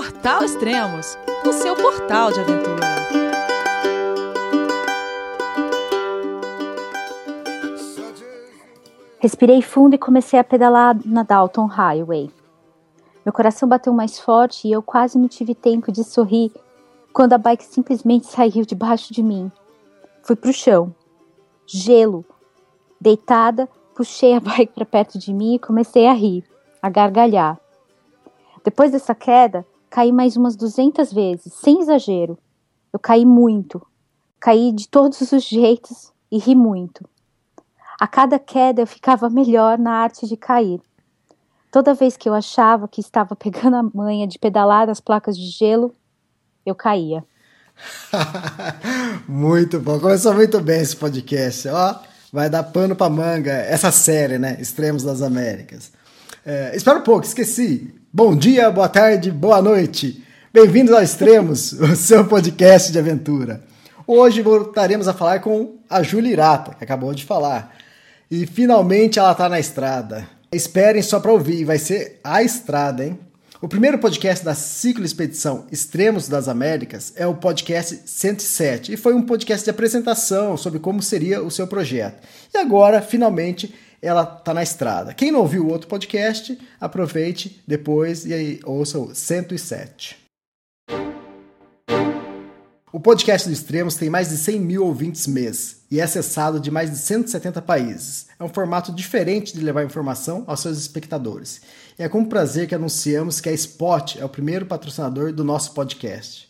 Portal Extremos, o seu portal de aventura. Respirei fundo e comecei a pedalar na Dalton Highway. Meu coração bateu mais forte e eu quase não tive tempo de sorrir quando a bike simplesmente saiu debaixo de mim. Fui pro chão. Gelo. Deitada, puxei a bike para perto de mim e comecei a rir, a gargalhar. Depois dessa queda, caí mais umas 200 vezes, sem exagero. Eu caí muito. Caí de todos os jeitos e ri muito. A cada queda eu ficava melhor na arte de cair. Toda vez que eu achava que estava pegando a manha de pedalar nas placas de gelo, eu caía. muito bom. Começou muito bem esse podcast. Ó, vai dar pano pra manga essa série, né? Extremos das Américas. É, espera um pouco, esqueci. Bom dia, boa tarde, boa noite. Bem-vindos ao Extremos, o seu podcast de aventura. Hoje voltaremos a falar com a Júlia Irata, que acabou de falar. E finalmente ela está na estrada. Esperem só para ouvir, vai ser a estrada, hein? O primeiro podcast da Ciclo Expedição Extremos das Américas é o podcast 107 e foi um podcast de apresentação sobre como seria o seu projeto. E agora, finalmente, ela está na estrada. Quem não ouviu o outro podcast, aproveite depois e aí ouça o 107. O podcast do Extremos tem mais de 100 mil ouvintes mês e é acessado de mais de 170 países. É um formato diferente de levar informação aos seus espectadores. E é com prazer que anunciamos que a Spot é o primeiro patrocinador do nosso podcast.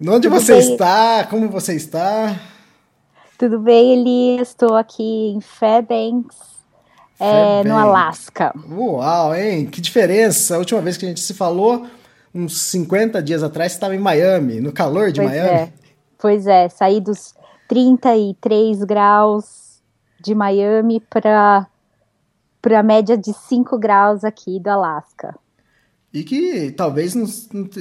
Onde Tudo você bem? está? Como você está? Tudo bem, Elias? Estou aqui em Fairbanks, é, no Alasca. Uau, hein? Que diferença! A última vez que a gente se falou, uns 50 dias atrás, você estava em Miami, no calor de pois Miami. É. Pois é, saí dos 33 graus de Miami para a média de 5 graus aqui do Alasca. E que talvez não,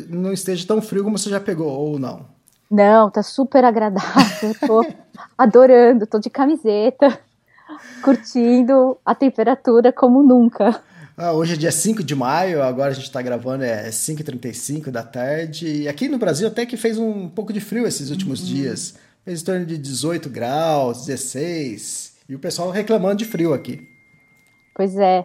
não esteja tão frio como você já pegou, ou não? Não, tá super agradável. Tô adorando, tô de camiseta, curtindo a temperatura como nunca. Ah, hoje é dia 5 de maio, agora a gente está gravando, é 5h35 da tarde. E aqui no Brasil até que fez um pouco de frio esses últimos uhum. dias. Fez em torno de 18 graus, 16. E o pessoal reclamando de frio aqui. Pois é.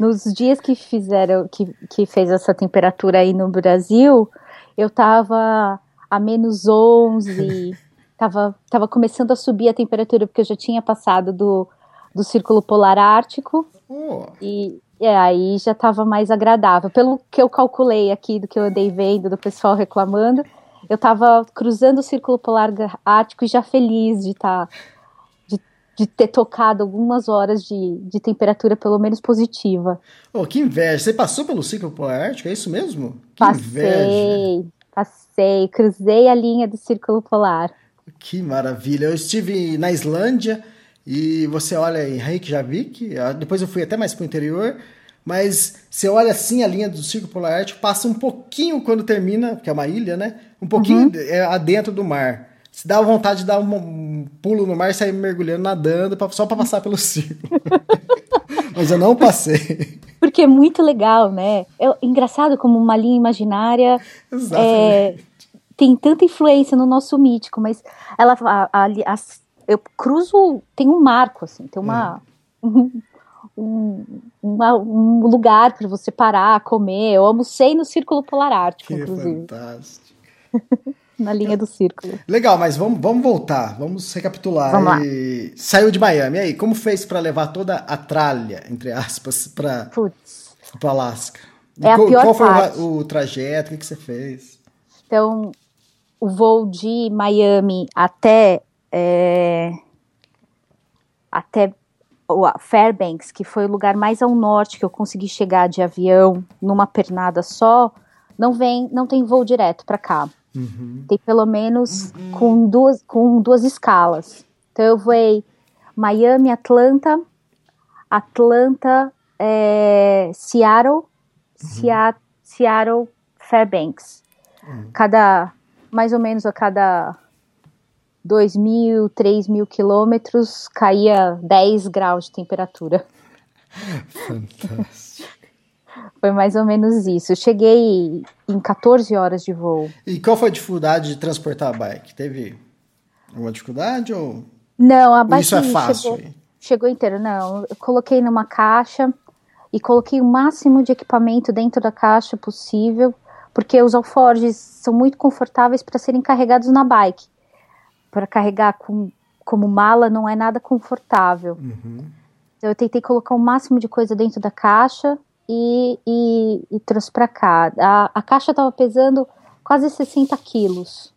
Nos dias que fizeram, que, que fez essa temperatura aí no Brasil, eu tava a menos 11, tava, tava começando a subir a temperatura, porque eu já tinha passado do, do Círculo Polar Ártico, oh. e é, aí já estava mais agradável. Pelo que eu calculei aqui, do que eu andei vendo, do pessoal reclamando, eu estava cruzando o Círculo Polar Ártico e já feliz de estar tá de ter tocado algumas horas de, de temperatura pelo menos positiva. Oh, que inveja! Você passou pelo ciclo polar ártico, é isso mesmo? Que passei, inveja! Passei, cruzei a linha do círculo polar. Que maravilha! Eu estive na Islândia e você olha em Reykjavik, ah, depois eu fui até mais para o interior, mas você olha assim a linha do círculo polar ártico, passa um pouquinho quando termina, que é uma ilha, né? Um pouquinho uhum. é, adentro do mar. Se dá vontade de dar um, pulo no mar e sair mergulhando, nadando, pra, só para passar pelo círculo. Mas eu não passei. Porque é muito legal, né? É engraçado como uma linha imaginária é, tem tanta influência no nosso mítico, mas ela a, a, a, eu cruzo, tem um marco, assim, tem uma. É. Um, uma, um lugar para você parar, comer. Eu almocei no Círculo Polar Ártico, que inclusive. Fantástico. na linha do círculo. Legal, mas vamos, vamos voltar, vamos recapitular. Vamos lá. Saiu de Miami, e aí, como fez para levar toda a tralha, entre aspas, para o Alasca? É a qual, pior qual foi parte. o, o trajeto? O que, que você fez? Então, o voo de Miami até é, até Fairbanks, que foi o lugar mais ao norte que eu consegui chegar de avião numa pernada só, não vem, não tem voo direto para cá. Tem pelo menos com duas com duas escalas. Então eu voei Miami, Atlanta, Atlanta, é, Seattle, Sea- Seattle, Fairbanks. Cada, mais ou menos a cada 2 mil, 3 mil quilômetros, caía 10 graus de temperatura. Fantástico. Foi mais ou menos isso. Eu cheguei em 14 horas de voo. E qual foi a dificuldade de transportar a bike? Teve alguma dificuldade ou, Não, a bike isso é fácil? chegou, chegou inteira. Não, eu coloquei numa caixa e coloquei o máximo de equipamento dentro da caixa possível, porque os alforjes são muito confortáveis para serem carregados na bike. Para carregar com, como mala não é nada confortável. Então eu tentei colocar o máximo de coisa dentro da caixa e, e, e trouxe para cá. A, a caixa estava pesando quase 60 quilos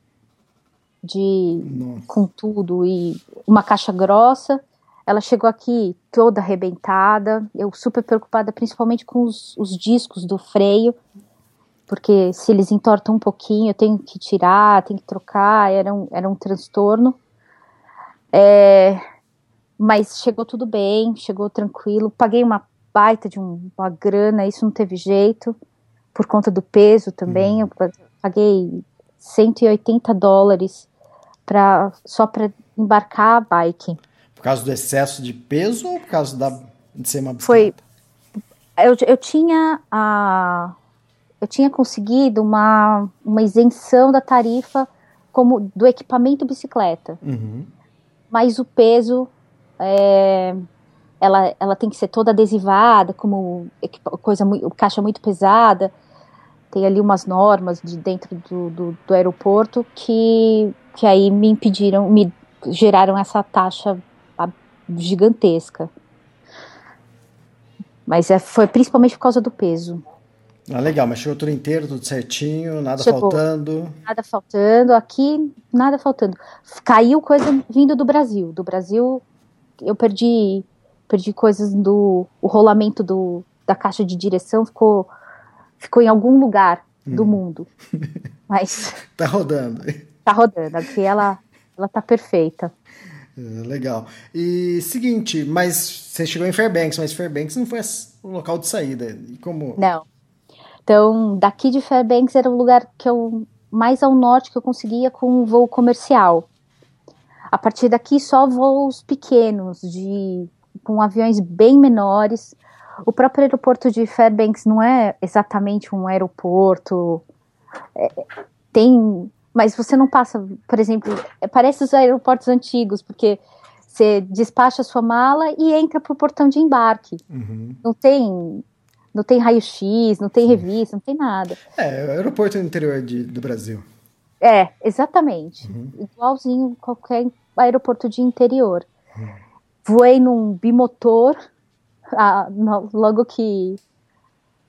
de Nossa. com tudo e uma caixa grossa. Ela chegou aqui toda arrebentada. Eu super preocupada, principalmente com os, os discos do freio, porque se eles entortam um pouquinho, eu tenho que tirar, tenho que trocar. Era um, era um transtorno. É, mas chegou tudo bem, chegou tranquilo. Paguei uma baita de um- uma grana, isso não teve jeito, por conta do peso também. Eu pa- paguei 180 dólares pra, só para embarcar a bike. Por causa do excesso de peso ou por causa da, de ser uma Foi- bicicleta? Eu, eu tinha a, eu tinha conseguido uma, uma isenção da tarifa como do equipamento bicicleta. Uhum. mas o peso é, ela, ela tem que ser toda adesivada, como coisa caixa muito pesada. Tem ali umas normas de dentro do, do, do aeroporto que, que aí me impediram, me geraram essa taxa gigantesca. Mas é, foi principalmente por causa do peso. Ah, legal, mas chegou tudo inteiro, tudo certinho, nada Chegou. faltando. Nada faltando, aqui nada faltando. Caiu coisa vindo do Brasil. Do Brasil eu perdi perdi coisas do o rolamento do, da caixa de direção ficou ficou em algum lugar do mundo. Mas Tá rodando. tá rodando, aqui ela ela tá perfeita. É, Legal. E seguinte, mas você chegou em Fairbanks, mas Fairbanks não foi o local de saída. E como. Não. Então, daqui de Fairbanks era o lugar que eu mais ao norte que eu conseguia com um voo comercial. A partir daqui só voos pequenos de com aviões bem menores. O próprio aeroporto de Fairbanks não é exatamente um aeroporto. É, tem, mas você não passa, por exemplo, é, parece os aeroportos antigos, porque você despacha a sua mala e entra pro portão de embarque. Uhum. Não tem não tem raio-x, não tem revista, não tem nada. É, o aeroporto no interior de- do Brasil. É, exatamente. Igualzinho qualquer aeroporto de interior. Voei num bimotor, ah, no- logo que,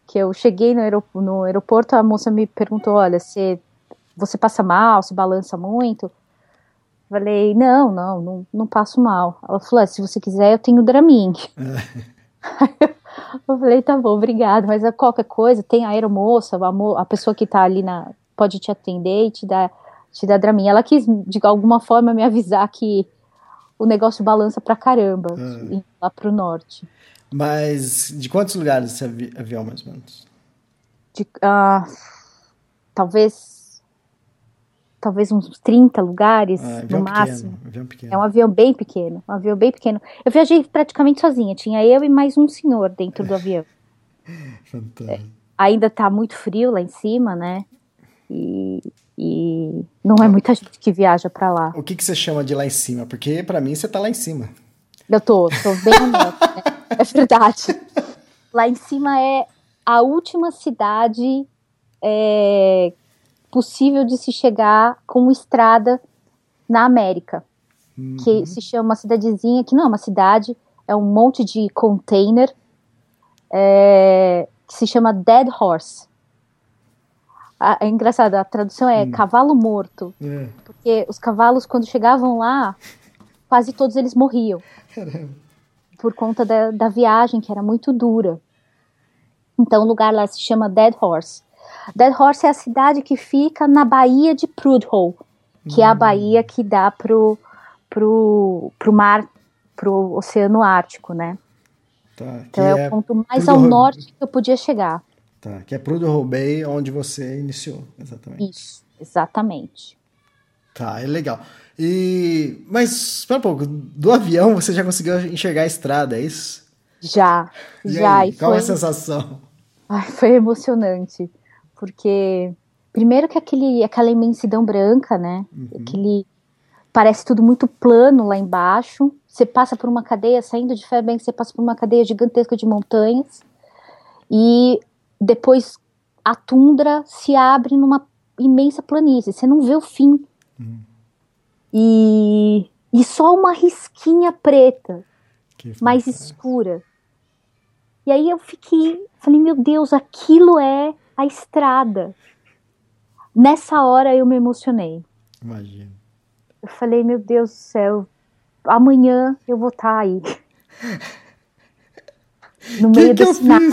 que eu cheguei no, aerop- no aeroporto, a moça me perguntou, olha, se você passa mal, se balança muito? Falei, não, não, não, não passo mal. Ela falou, "Ah, se você quiser, eu tenho Dramin. Eu falei, tá bom, obrigado, mas é qualquer coisa, tem a aeromoça, a, a pessoa que tá ali na, pode te atender e te dar, te dar Dramin. Ela quis, de alguma forma, me avisar que o negócio balança pra caramba, indo lá pro norte. Mas de quantos lugares esse avi avião, mais ou menos? De, ah, talvez, talvez uns 30 lugares, Ah, no máximo. pequeno. É um avião bem pequeno, um avião bem pequeno. Eu viajei praticamente sozinha, tinha eu e mais um senhor dentro do avião. Fantástico. ainda tá muito frio lá em cima, né? E, e não é muita gente que viaja pra lá. O que, que você chama de lá em cima? Porque pra mim você tá lá em cima. Eu tô, tô bem honesta, né? É verdade. Lá em cima é a última cidade é, possível de se chegar com estrada na América. Que se chama uma cidadezinha, que não é uma cidade, é um monte de container. É, que se chama Dead Horse. É engraçado, a tradução é hum. cavalo morto. É. Porque os cavalos, quando chegavam lá, quase todos eles morriam. Caramba. Por conta da, da viagem, que era muito dura. Então o lugar lá se chama Dead Horse. Dead Horse é a cidade que fica na Baía de Prudhoe, que hum. é a hum. baía que dá pro, pro, pro mar, pro Oceano Ártico, né? Tá, então é, é, o ponto mais ao norte que eu podia chegar. Tá, que é Prudhoe Bay, onde você iniciou, exatamente. Isso, exatamente. Tá, é legal. E, mas, espera um pouco, do avião você já conseguiu enxergar a estrada, é isso? Já, e já. Aí, qual foi... é a sensação? Ai, foi emocionante, porque primeiro que aquele, aquela imensidão branca, né? Uhum. Aquele parece tudo muito plano lá embaixo. Você passa por uma cadeia, saindo de Fairbanks, você passa por uma cadeia gigantesca de montanhas. E depois a tundra se abre numa imensa planície. Você não vê o fim. Uhum. E, e só uma risquinha preta, mais escura. E aí eu fiquei, falei, meu Deus, aquilo é a estrada. Nessa hora eu me emocionei. Imagina. Eu falei, meu Deus do céu, amanhã eu vou estar tá aí. No meio que desse que nada.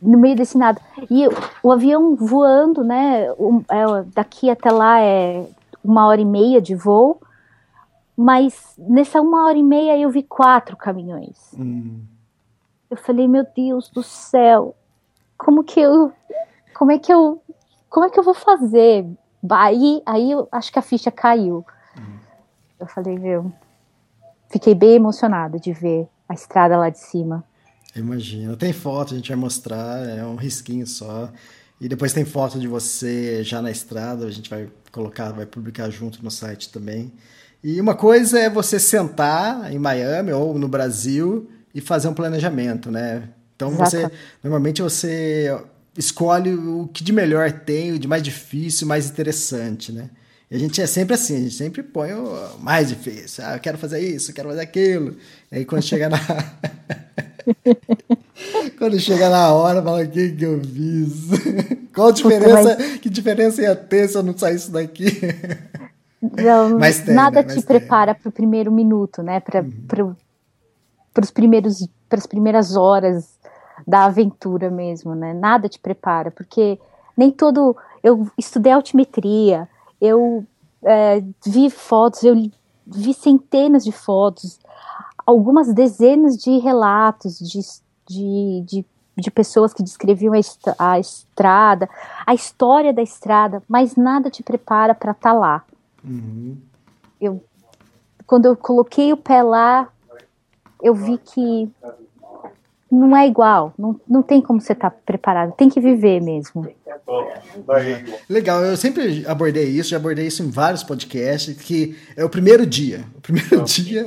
No meio desse nada. E o avião voando, né? É, daqui até lá é uma hora e meia de voo. Mas nessa uma hora e meia eu vi quatro caminhões. Hum. Eu falei, meu Deus do céu, como que eu. Como é que eu. Como é que eu vou fazer? Aí, aí eu acho que a ficha caiu. Hum. Eu falei, meu, fiquei bem emocionada de ver a estrada lá de cima. Imagina. Tem foto, a gente vai mostrar, é um risquinho só. E depois tem foto de você já na estrada, a gente vai colocar, vai publicar junto no site também. E uma coisa é você sentar em Miami ou no Brasil e fazer um planejamento, né? Então Exato. você normalmente você escolhe o que de melhor tem, o de mais difícil, mais interessante, né? E a gente é sempre assim, a gente sempre põe o mais difícil. Ah, eu quero fazer isso, eu quero fazer aquilo. E aí quando chega na. Quando chega na hora, fala, o que, que eu fiz? Qual a diferença? Mas... Que diferença ia ter se eu não saísse daqui? Não, Mas tem, nada né? te prepara para o primeiro minuto, né? Para uhum. primeiros, para as primeiras horas da aventura mesmo, né? Nada te prepara, porque nem todo. Eu estudei altimetria, eu é, vi fotos, eu vi centenas de fotos, algumas dezenas de relatos de, de, de, de pessoas que descreviam a, est a, estrada, a história da estrada, mas nada te prepara para estar tá lá. Uhum. Eu, quando eu coloquei o pé lá, eu vi que não é igual, não, não tem como você estar tá preparado, tem que viver mesmo. Legal, eu sempre abordei isso, já abordei isso em vários podcasts, que é o primeiro dia. O primeiro dia,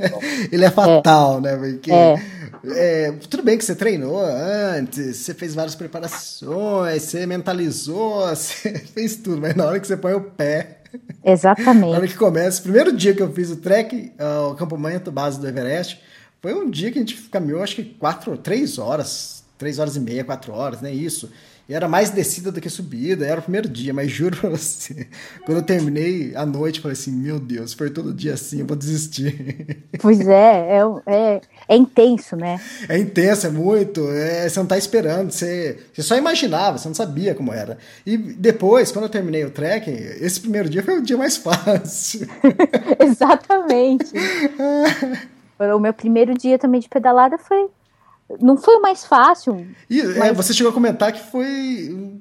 ele é fatal, é. né? Porque é. É, tudo bem que você treinou antes, você fez várias preparações, você mentalizou, você fez tudo, mas na hora que você põe o pé. Exatamente. na hora que começa, primeiro dia que eu fiz o trek, o acampamento base do Everest, foi um dia que a gente caminhou, acho que quatro, três horas, três horas e meia, quatro horas, né? Isso. E era mais descida do que subida, era o primeiro dia, mas juro pra você, quando eu terminei a noite, eu falei assim, meu Deus, foi todo dia assim, eu vou desistir. Pois é, é, é, é intenso, né? É intenso, é muito, é, você não tá esperando, você, você só imaginava, você não sabia como era. E depois, quando eu terminei o trekking, esse primeiro dia foi o dia mais fácil. Exatamente. O meu primeiro dia também de pedalada foi. Não foi o mais fácil. E é, mas... é, você chegou a comentar que foi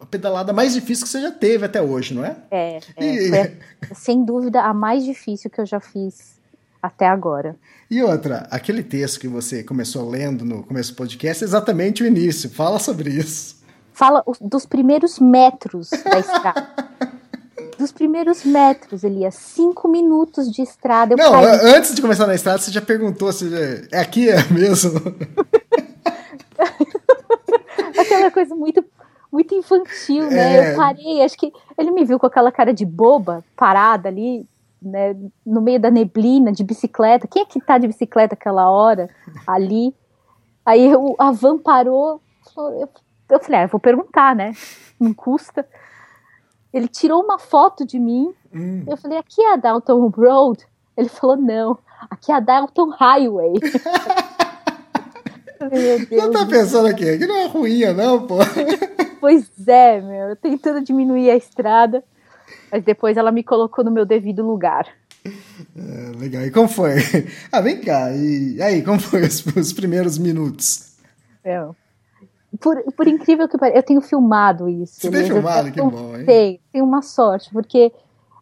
a pedalada mais difícil que você já teve até hoje, não é? É, é e... sem dúvida a mais difícil que eu já fiz até agora. E outra, aquele texto que você começou lendo no começo do podcast é exatamente o início. Fala sobre isso. Fala dos primeiros metros da estrada. dos primeiros metros, Elias. Cinco minutos de estrada. não, caí. antes de começar na estrada, você já perguntou se é aqui é mesmo. aquela coisa muito, muito infantil, né? É... Eu parei, acho que ele me viu com aquela cara de boba, parada ali, né? No meio da neblina, de bicicleta. Quem é que tá de bicicleta aquela hora ali? Aí a van parou, eu, eu falei, ah, eu vou perguntar, né? Não custa. Ele tirou uma foto de mim. Hum. Eu falei, aqui é a Dalton Road? Ele falou, não, aqui é a Dalton Highway. Deus. tá pensando aqui? Aqui não é ruim, não, pô. Pois é, meu, eu tentando diminuir a estrada, mas depois ela me colocou no meu devido lugar. É, legal. E como foi? Ah, vem cá. E aí, como foi os, os primeiros minutos? Meu. Por, por incrível que pareça, eu tenho filmado isso. Você tem eu filmado? já Que bom, hein? Tenho, tenho uma sorte, porque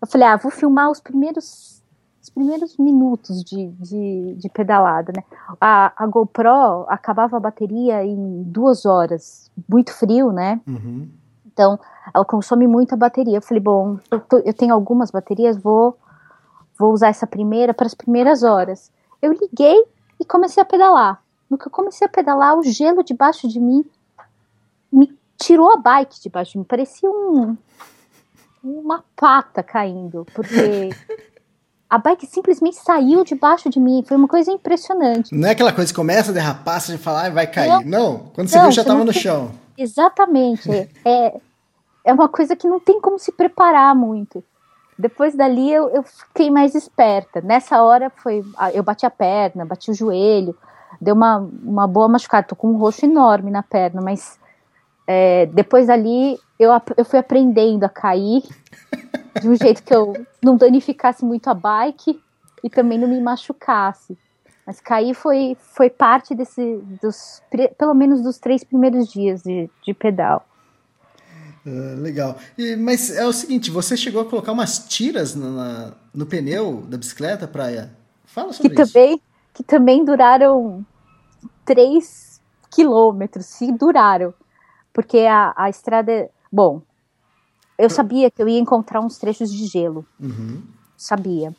eu falei, ah, vou filmar os primeiros, os primeiros minutos de, de, de pedalada, né? A, a GoPro acabava a bateria em duas horas, muito frio, né? Uhum. Então, ela consome muita bateria. Eu falei, bom, eu, tô- eu tenho algumas baterias, vou, vou usar essa primeira para as primeiras horas. Eu liguei e comecei a pedalar. No que eu comecei a pedalar, o gelo debaixo de mim me tirou a bike debaixo de mim. Parecia um, uma pata caindo, porque a bike simplesmente saiu debaixo de mim. Foi uma coisa impressionante. Não é aquela coisa que começa a derrapar, você fala, ah, vai cair. Não, quando você Não, viu, já você tava não no tem- chão. Exatamente. É, é, uma coisa que não tem como se preparar muito. Depois dali eu, eu fiquei mais esperta. Nessa hora foi. Eu bati a perna, bati o joelho, deu uma, uma boa machucada. Tô com um roxo enorme na perna, mas é, depois dali eu, eu fui aprendendo a cair de um jeito que eu não danificasse muito a bike e também não me machucasse. Mas cair foi, foi parte desse, dos, pelo menos dos três primeiros dias de, de pedal. Ah, legal. E, mas é o seguinte, você chegou a colocar umas tiras na- na- no pneu da bicicleta pra... Fala Que sobre isso. também, que também duraram três quilômetros, se duraram. Porque a, a estrada. Bom, eu sabia que eu ia encontrar uns trechos de gelo. Uhum. sabia.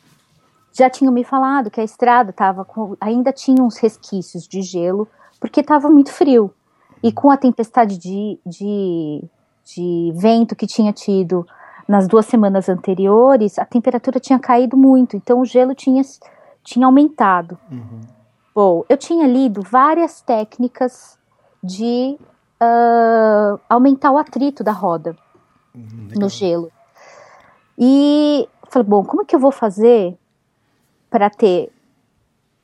Já tinham me falado que a estrada tava com, ainda tinha uns resquícios de gelo, porque estava muito frio. E com a tempestade de, de, de vento que tinha tido nas duas semanas anteriores, a temperatura tinha caído muito, então o gelo tinha, tinha aumentado. Uhum. Bom, eu tinha lido várias técnicas de ah, aumentar o atrito da roda Uhum, no gelo. E falei, bom, como é que eu vou fazer para ter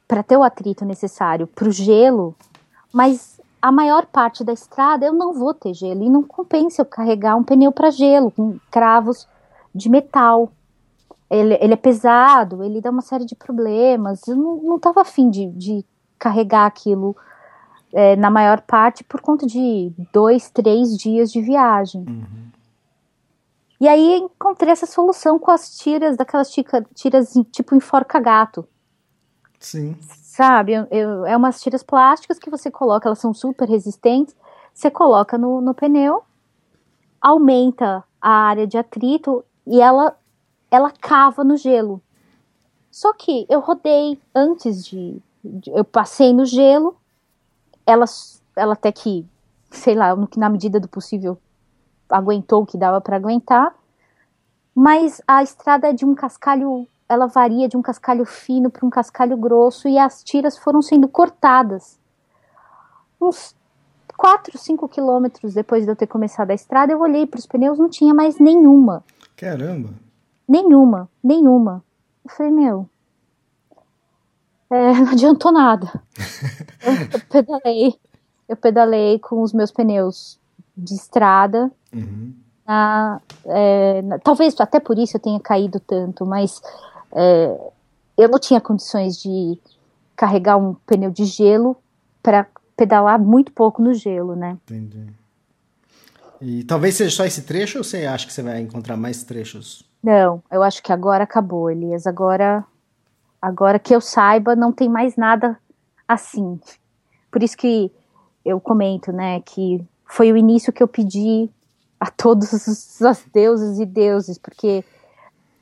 para ter o atrito necessário para o gelo, mas a maior parte da estrada eu não vou ter gelo e não compensa eu carregar um pneu para gelo com cravos de metal. Ele, ele é pesado, ele dá uma série de problemas. Eu não, não tava afim de, de carregar aquilo é, na maior parte por conta de dois, três dias de viagem. Uhum. E aí encontrei essa solução com as tiras, daquelas tica- tiras em- tipo enforca-gato, Sim. sabe? Eu- eu- é umas tiras plásticas que você coloca, elas são super resistentes, você coloca no, no pneu, aumenta a área de atrito e ela, ela cava no gelo. Só que eu rodei antes de, de- eu passei no gelo, ela, ela até que, sei lá, na medida do possível aguentou o que dava para aguentar, mas a estrada é de um cascalho, ela varia de um cascalho fino para um cascalho grosso e as tiras foram sendo cortadas. Uns 4, 5 quilômetros depois de eu ter começado a estrada, eu olhei para os pneus, não tinha mais nenhuma, Caramba. nenhuma, nenhuma. Eu falei, meu, é, não adiantou nada. eu, eu pedalei, eu pedalei com os meus pneus de estrada, Uhum. na- é, na- talvez até por isso eu tenha caído tanto, mas é, eu não tinha condições de carregar um pneu de gelo para pedalar muito pouco no gelo, né? Entendi. E talvez seja só esse trecho ou você acha que você vai encontrar mais trechos? Não, eu acho que agora acabou, Elias. Agora, agora que eu saiba, não tem mais nada assim. Por isso que eu comento, né, que foi o início que eu pedi a todos os as deuses e deuses, porque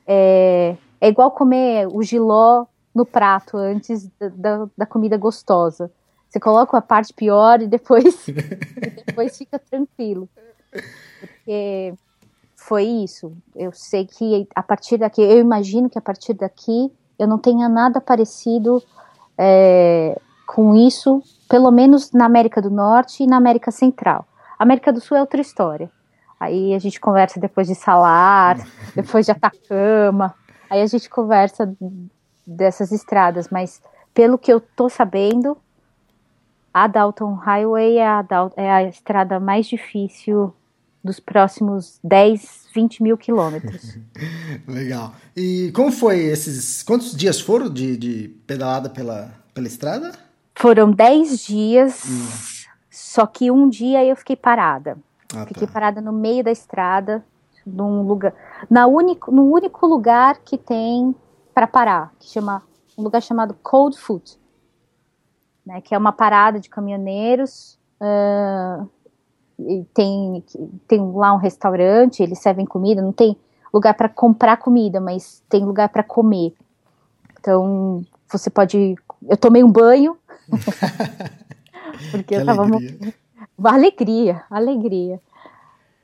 é, é igual comer o giló no prato antes da, da, da comida gostosa. Você coloca a parte pior e depois, e depois fica tranquilo. Porque foi isso. Eu sei que a partir daqui, eu imagino que a partir daqui eu não tenha nada parecido é, com isso, pelo menos na América do Norte e na América Central. América do Sul é outra história. Aí a gente conversa depois de Salar, depois de Atacama. Aí a gente conversa dessas estradas, mas pelo que eu tô sabendo, a Dalton Highway é a, é a estrada mais difícil dos próximos 10, 20 mil quilômetros. Legal. E como foi esses. Quantos dias foram de, de pedalada pela, pela estrada? Foram 10 dias, hum. só que um dia eu fiquei parada. Ah, fiquei tá. parada no meio da estrada, num lugar. Na único, no único lugar que tem para parar, que chama. Um lugar chamado Cold Foot. Né, que é uma parada de caminhoneiros. Uh, tem, tem lá um restaurante, eles servem comida, não tem lugar para comprar comida, mas tem lugar para comer. Então, você pode. Eu tomei um banho. porque eu tava. Alegria. Uma alegria, alegria.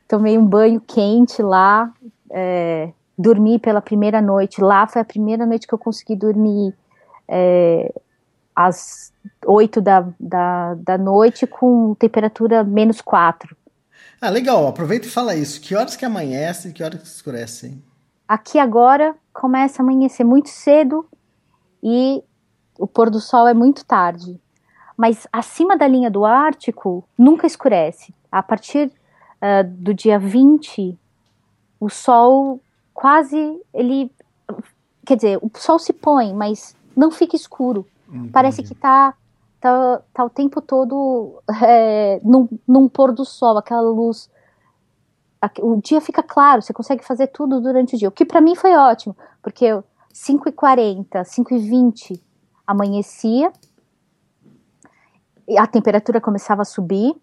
Tomei um banho quente lá. É, dormi pela primeira noite. Lá foi a primeira noite que eu consegui dormir é, às oito da, da, da noite com temperatura menos quatro. Ah, legal. Aproveita e fala isso. Que horas que amanhece e que horas que escurece? Aqui agora começa a amanhecer muito cedo e o pôr do sol é muito tarde. Mas acima da linha do Ártico nunca escurece. A partir uh, do dia 20, o sol quase ele quer dizer, o sol se põe, mas não fica escuro. Entendi. Parece que tá, tá, tá o tempo todo é, num, num pôr do sol, aquela luz. O dia fica claro, você consegue fazer tudo durante o dia. O que para mim foi ótimo, porque 5h40, 5h20 amanhecia, a temperatura começava a subir,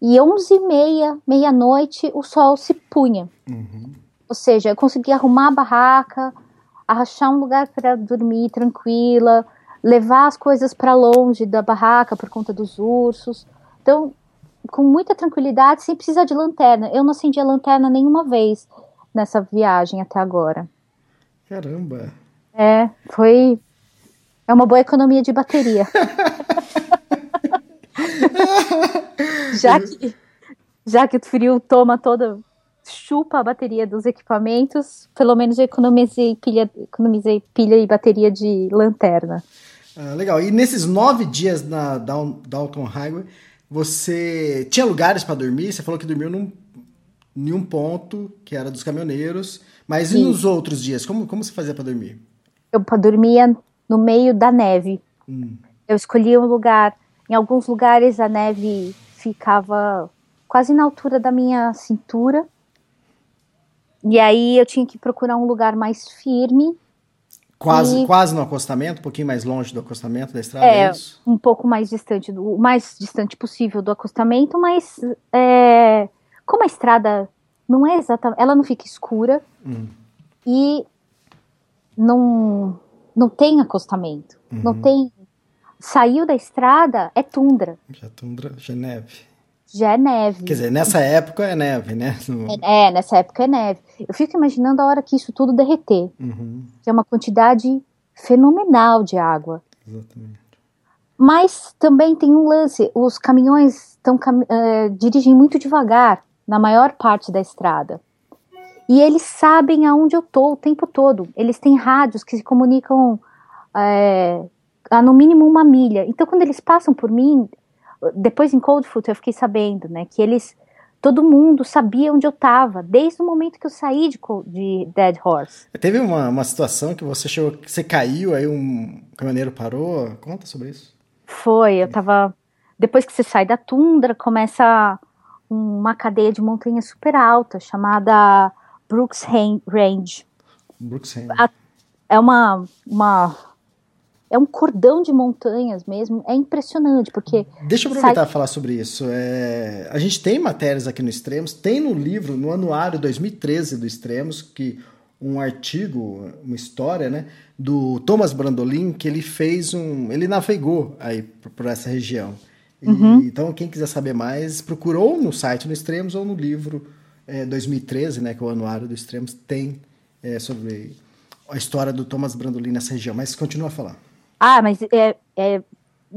e 11h30, meia-noite, o sol se punha. Uhum. Ou seja, eu conseguia arrumar a barraca, achar um lugar para dormir tranquila, levar as coisas para longe da barraca por conta dos ursos. Então, com muita tranquilidade, sem precisar de lanterna. Eu não acendi a lanterna nenhuma vez nessa viagem até agora. Caramba! É, foi. É uma boa economia de bateria. já que já que o frio toma toda chupa a bateria dos equipamentos, pelo menos eu economizei pilha, economizei pilha e bateria de lanterna. Ah, legal. E nesses nove dias na Dalton Highway, você tinha lugares para dormir? Você falou que dormiu num, em um ponto, que era dos caminhoneiros. Mas Sim. e nos outros dias? Como, como você fazia para dormir? Eu dormia no meio da neve. Hum. Eu escolhia um lugar. Em alguns lugares a neve ficava quase na altura da minha cintura. E aí eu tinha que procurar um lugar mais firme Quase, e... quase no acostamento, um pouquinho mais longe do acostamento da estrada, é, é isso? um pouco mais distante, do, o mais distante possível do acostamento, mas é, como a estrada não é exatamente, ela não fica escura hum. e não, não tem acostamento, uhum. não tem, saiu da estrada, é tundra. Já tundra, já é neve já é neve. Quer dizer, nessa época é neve, né? É, é, nessa época é neve. Eu fico imaginando a hora que isso tudo derreter. Uhum. Que é uma quantidade fenomenal de água. Exatamente. Mas também tem um lance: os caminhões estão é, dirigem muito devagar na maior parte da estrada. E eles sabem aonde eu tô o tempo todo. Eles têm rádios que se comunicam é, a no mínimo uma milha. Então, quando eles passam por mim, depois em Coldfoot eu fiquei sabendo, né, que eles todo mundo sabia onde eu estava, desde o momento que eu saí de, de Dead Horse. Teve uma, uma situação que você chegou, que você caiu, aí um caminhoneiro parou. Conta sobre isso. Foi, eu tava. Depois que você sai da tundra, começa uma cadeia de montanhas super alta chamada Brooks Range. Brooks Range. É uma, uma é um cordão de montanhas mesmo, é impressionante, porque... Deixa eu aproveitar sai... e falar sobre isso. É... A gente tem matérias aqui no Extremos, tem no livro, no anuário 2013 do Extremos, que um artigo, uma história, né, do Thomas Brandolin, que ele fez um... ele navegou aí por essa região. E, uhum. Então, quem quiser saber mais, procurou no site no Extremos ou no livro é, 2013, né, que é o anuário do Extremos, tem é, sobre a história do Thomas Brandolin nessa região. Mas continua a falar. Ah, mas é, é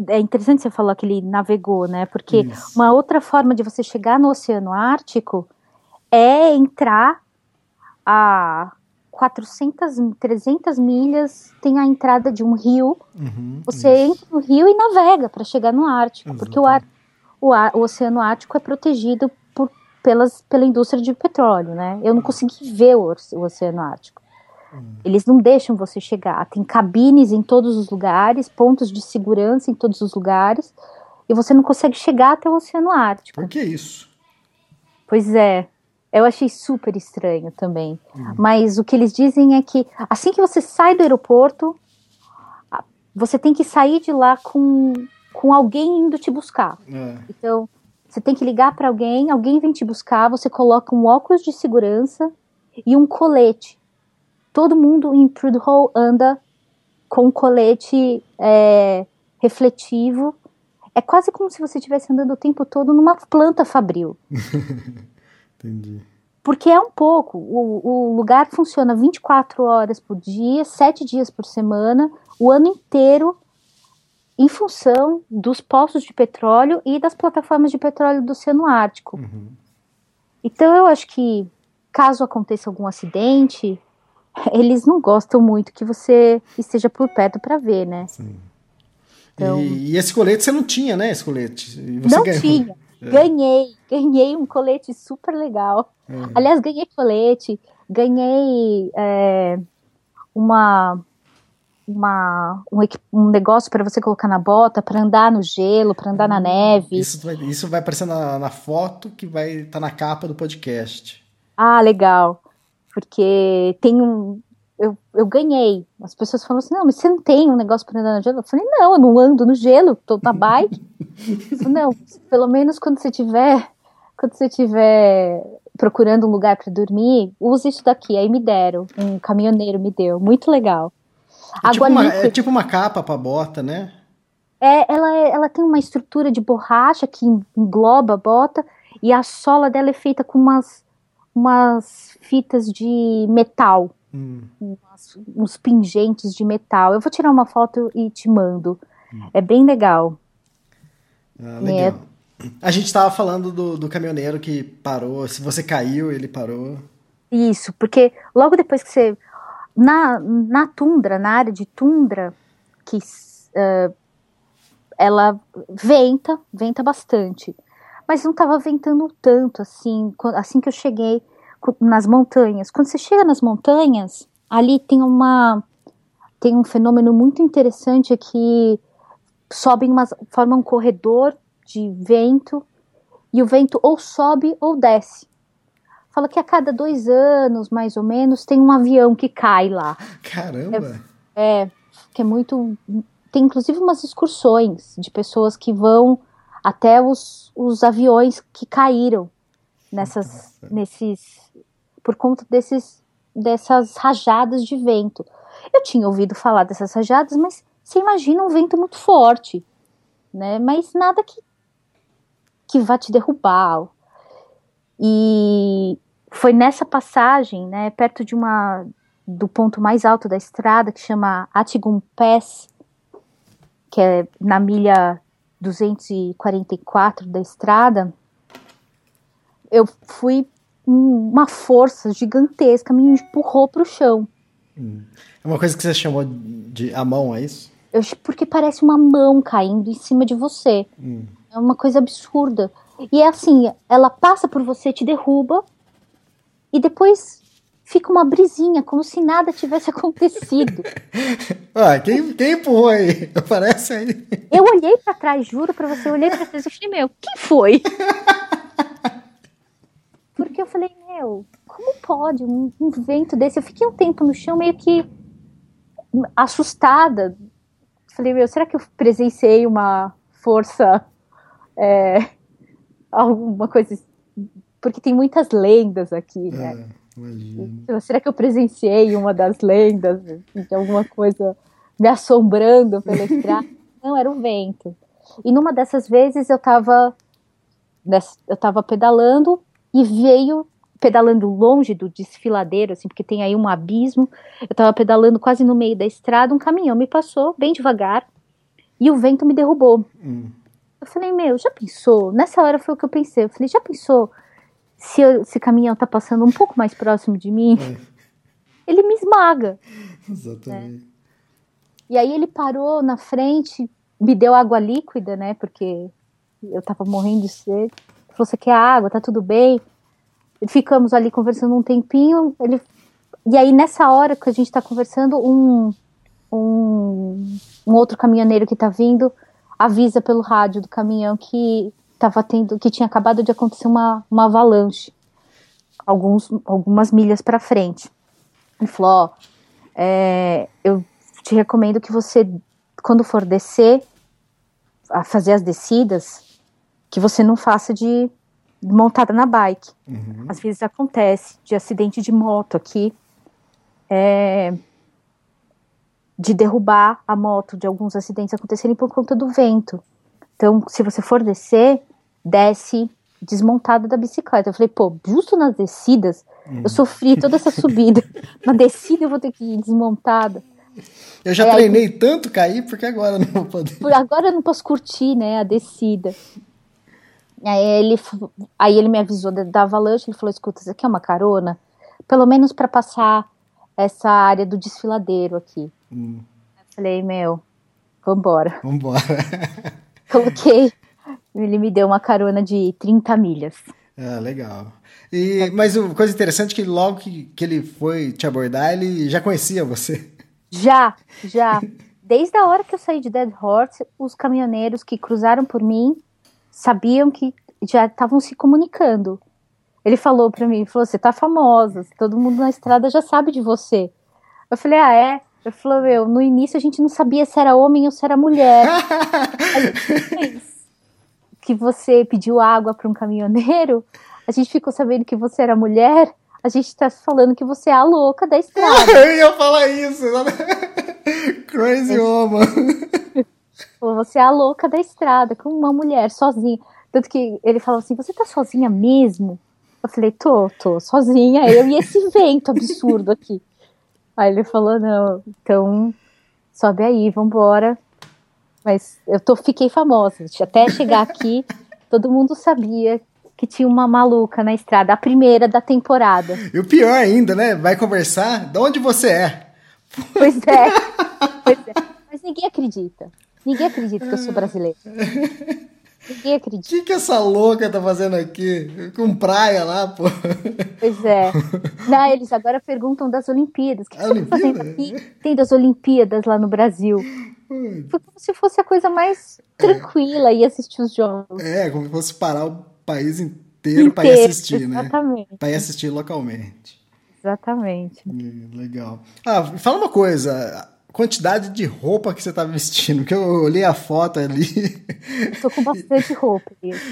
é interessante você falar que ele navegou, né? Porque Isso. uma outra forma de você chegar no Oceano Ártico é entrar a 400, 300 milhas, tem a entrada de um rio. Uhum, Você entra no rio e navega para chegar no Ártico, porque o, ar, o, ar- o Oceano Ártico é protegido por, pelas, pela indústria de petróleo, né? Eu não consegui ver o, o Oceano Ártico. Eles não deixam você chegar. Tem cabines em todos os lugares, pontos de segurança em todos os lugares, e você não consegue chegar até o Oceano Ártico. Por que isso? Pois é. Eu achei super estranho também. Mas o que eles dizem é que assim que você sai do aeroporto, você tem que sair de lá com, com alguém indo te buscar. É. Então, você tem que ligar para alguém, alguém vem te buscar, você coloca um óculos de segurança e um colete. Todo mundo em Prudhoe anda com colete é, refletivo. É quase como se você estivesse andando o tempo todo numa planta fabril. Entendi. Porque é um pouco. O, o lugar funciona 24 horas por dia, 7 dias por semana, o ano inteiro, em função dos poços de petróleo e das plataformas de petróleo do Oceano Ártico. Então eu acho que, caso aconteça algum acidente, eles não gostam muito que você esteja por perto para ver, né? Então- E, e esse colete você não tinha, né? Esse colete. Não ganhou. tinha. Ganhei, ganhei um colete super legal. É. Aliás, ganhei colete, ganhei é, uma, uma um, um negócio para você colocar na bota, para andar no gelo, para andar na neve. Isso vai, isso vai aparecer na, na foto que vai estar na capa do podcast. Ah, legal. Porque tem um. Eu, eu ganhei. As pessoas falam assim: não, mas você não tem um negócio para andar no gelo? Eu falei: não, eu não ando no gelo, tô na bike. Falei, não, pelo menos quando você tiver. Quando você tiver procurando um lugar para dormir, use isso daqui. Aí me deram. Um caminhoneiro me deu. Muito legal. É tipo, uma, é tipo uma capa pra bota, né? É, ela, é- ela tem uma estrutura de borracha que engloba a bota e a sola dela é feita com umas, umas fitas de metal, Hum. umas- uns pingentes de metal. Eu vou tirar uma foto e te mando. É bem legal. Ah, legal. A gente tava falando do, do caminhoneiro que parou. Se você caiu, ele parou. Isso, porque logo depois que você. Na, na tundra, na área de tundra, que eh, ela venta, venta bastante. Mas não estava ventando tanto assim, assim que eu cheguei nas montanhas. Quando você chega nas montanhas, ali tem uma. Tem um fenômeno muito interessante que sobe em umas, forma um corredor de vento e o vento ou sobe ou desce. Fala que a cada dois anos, mais ou menos, tem um avião que cai lá. Caramba! É, que é muito. Tem inclusive umas excursões de pessoas que vão até os, os aviões que caíram nessas, nesses, por conta desses, dessas rajadas de vento. Eu tinha ouvido falar dessas rajadas, mas você imagina um vento muito forte, né? Mas nada que que vá te derrubar. E foi nessa passagem, né, perto de uma do ponto mais alto da estrada, que chama Atigum Pass, que é na milha 244 da estrada, eu fui uma força gigantesca me empurrou para o chão. É uma coisa que você chamou de a mão, é isso? Eu, porque parece uma mão caindo em cima de você. É uma coisa absurda. E é assim, ela passa por você, te derruba, e depois fica uma brisinha, como se nada tivesse acontecido. Ah, quem, quem empurrou aí? Aparece aí. Eu olhei pra trás, juro pra você, eu olhei pra trás e falei, meu, quem foi? Porque eu falei, meu, como pode um, um vento desse? Eu fiquei um tempo no chão meio que assustada. Falei, meu, será que eu presenciei uma força, é, alguma coisa? Porque tem muitas lendas aqui, né? Ah, imagina. Será que eu presenciei uma das lendas de alguma coisa me assombrando pela estrada? Não, era o vento. E numa dessas vezes eu estava eu tava pedalando e veio pedalando longe do desfiladeiro, assim, porque tem aí um abismo. Eu estava pedalando quase no meio da estrada, um caminhão me passou bem devagar e o vento me derrubou. Hum. Eu falei, meu, já pensou? Nessa hora foi o que eu pensei. Eu falei, já pensou se esse caminhão tá passando um pouco mais próximo de mim? Ele me esmaga. Exatamente. E aí ele parou na frente, me deu água líquida, né? Porque eu tava morrendo de sede. Ele falou: Você quer água? Tá tudo bem? E ficamos ali conversando um tempinho. Ele... E aí, nessa hora que a gente tá conversando, um, um, um outro caminhoneiro que tá vindo avisa pelo rádio do caminhão que tava tendo, que tinha acabado de acontecer uma, uma avalanche alguns, algumas milhas para frente. Ele falou: Ó, é, eu te recomendo que você, quando for descer, a fazer as descidas, que você não faça de montada na bike. Às vezes acontece de acidente de moto aqui, é, de derrubar a moto, de alguns acidentes acontecerem por conta do vento. Então, se você for descer, desce desmontada da bicicleta. Eu falei, pô, justo nas descidas, eu sofri toda essa subida. Na descida eu vou ter que ir desmontada. Eu já É, aí- treinei tanto cair, porque agora não vou poder. Por agora eu não posso curtir, né, a descida. Aí ele, aí ele me avisou da, da avalanche, ele falou, escuta, isso aqui é uma carona? Pelo menos para passar essa área do desfiladeiro aqui. Hum. Eu falei, meu, vambora. Vambora. Coloquei, ele me deu uma carona de 30 milhas. Ah, legal. E, mas uma coisa interessante é que logo que, que ele foi te abordar, ele já conhecia você. Já, já. Desde a hora que eu saí de Dead Horse, os caminhoneiros que cruzaram por mim sabiam que já estavam se comunicando. Ele falou pra mim, falou, você tá famosa, todo mundo na estrada já sabe de você. Eu falei, ah, é? Ele falou, meu, no início a gente não sabia se era homem ou se era mulher. Aí, que você pediu água para um caminhoneiro, a gente ficou sabendo que você era mulher, a gente tá falando que você é a louca da estrada. Eu ia falar isso. Crazy woman. Falou, você é a louca da estrada, com uma mulher, sozinha. Tanto que ele falou assim, você tá sozinha mesmo? Eu falei, tô, tô, sozinha, eu e esse vento absurdo aqui. Aí ele falou, não, então sobe aí, vambora. Mas eu tô, fiquei famosa, até chegar aqui, todo mundo sabia que tinha uma maluca na estrada, a primeira da temporada. E o pior ainda, né? Vai conversar. De onde você é? Pois é, pois é. Mas ninguém acredita, ninguém acredita que eu sou brasileira. Ninguém O acredita. que, que essa louca tá fazendo aqui? Com praia lá, pô. Pois é. Não, eles agora perguntam das Olimpíadas. O que A você está fazendo aqui? Tem das Olimpíadas lá no Brasil. Foi como se fosse a coisa mais tranquila ir assistir os jogos. É, como se fosse parar o país inteiro pra ir assistir, né? exatamente. Pra ir assistir localmente. Exatamente. Hum, Legal. Ah, fala uma coisa. Quantidade de roupa que você tá vestindo, que eu olhei a foto ali. Eu tô com bastante roupa.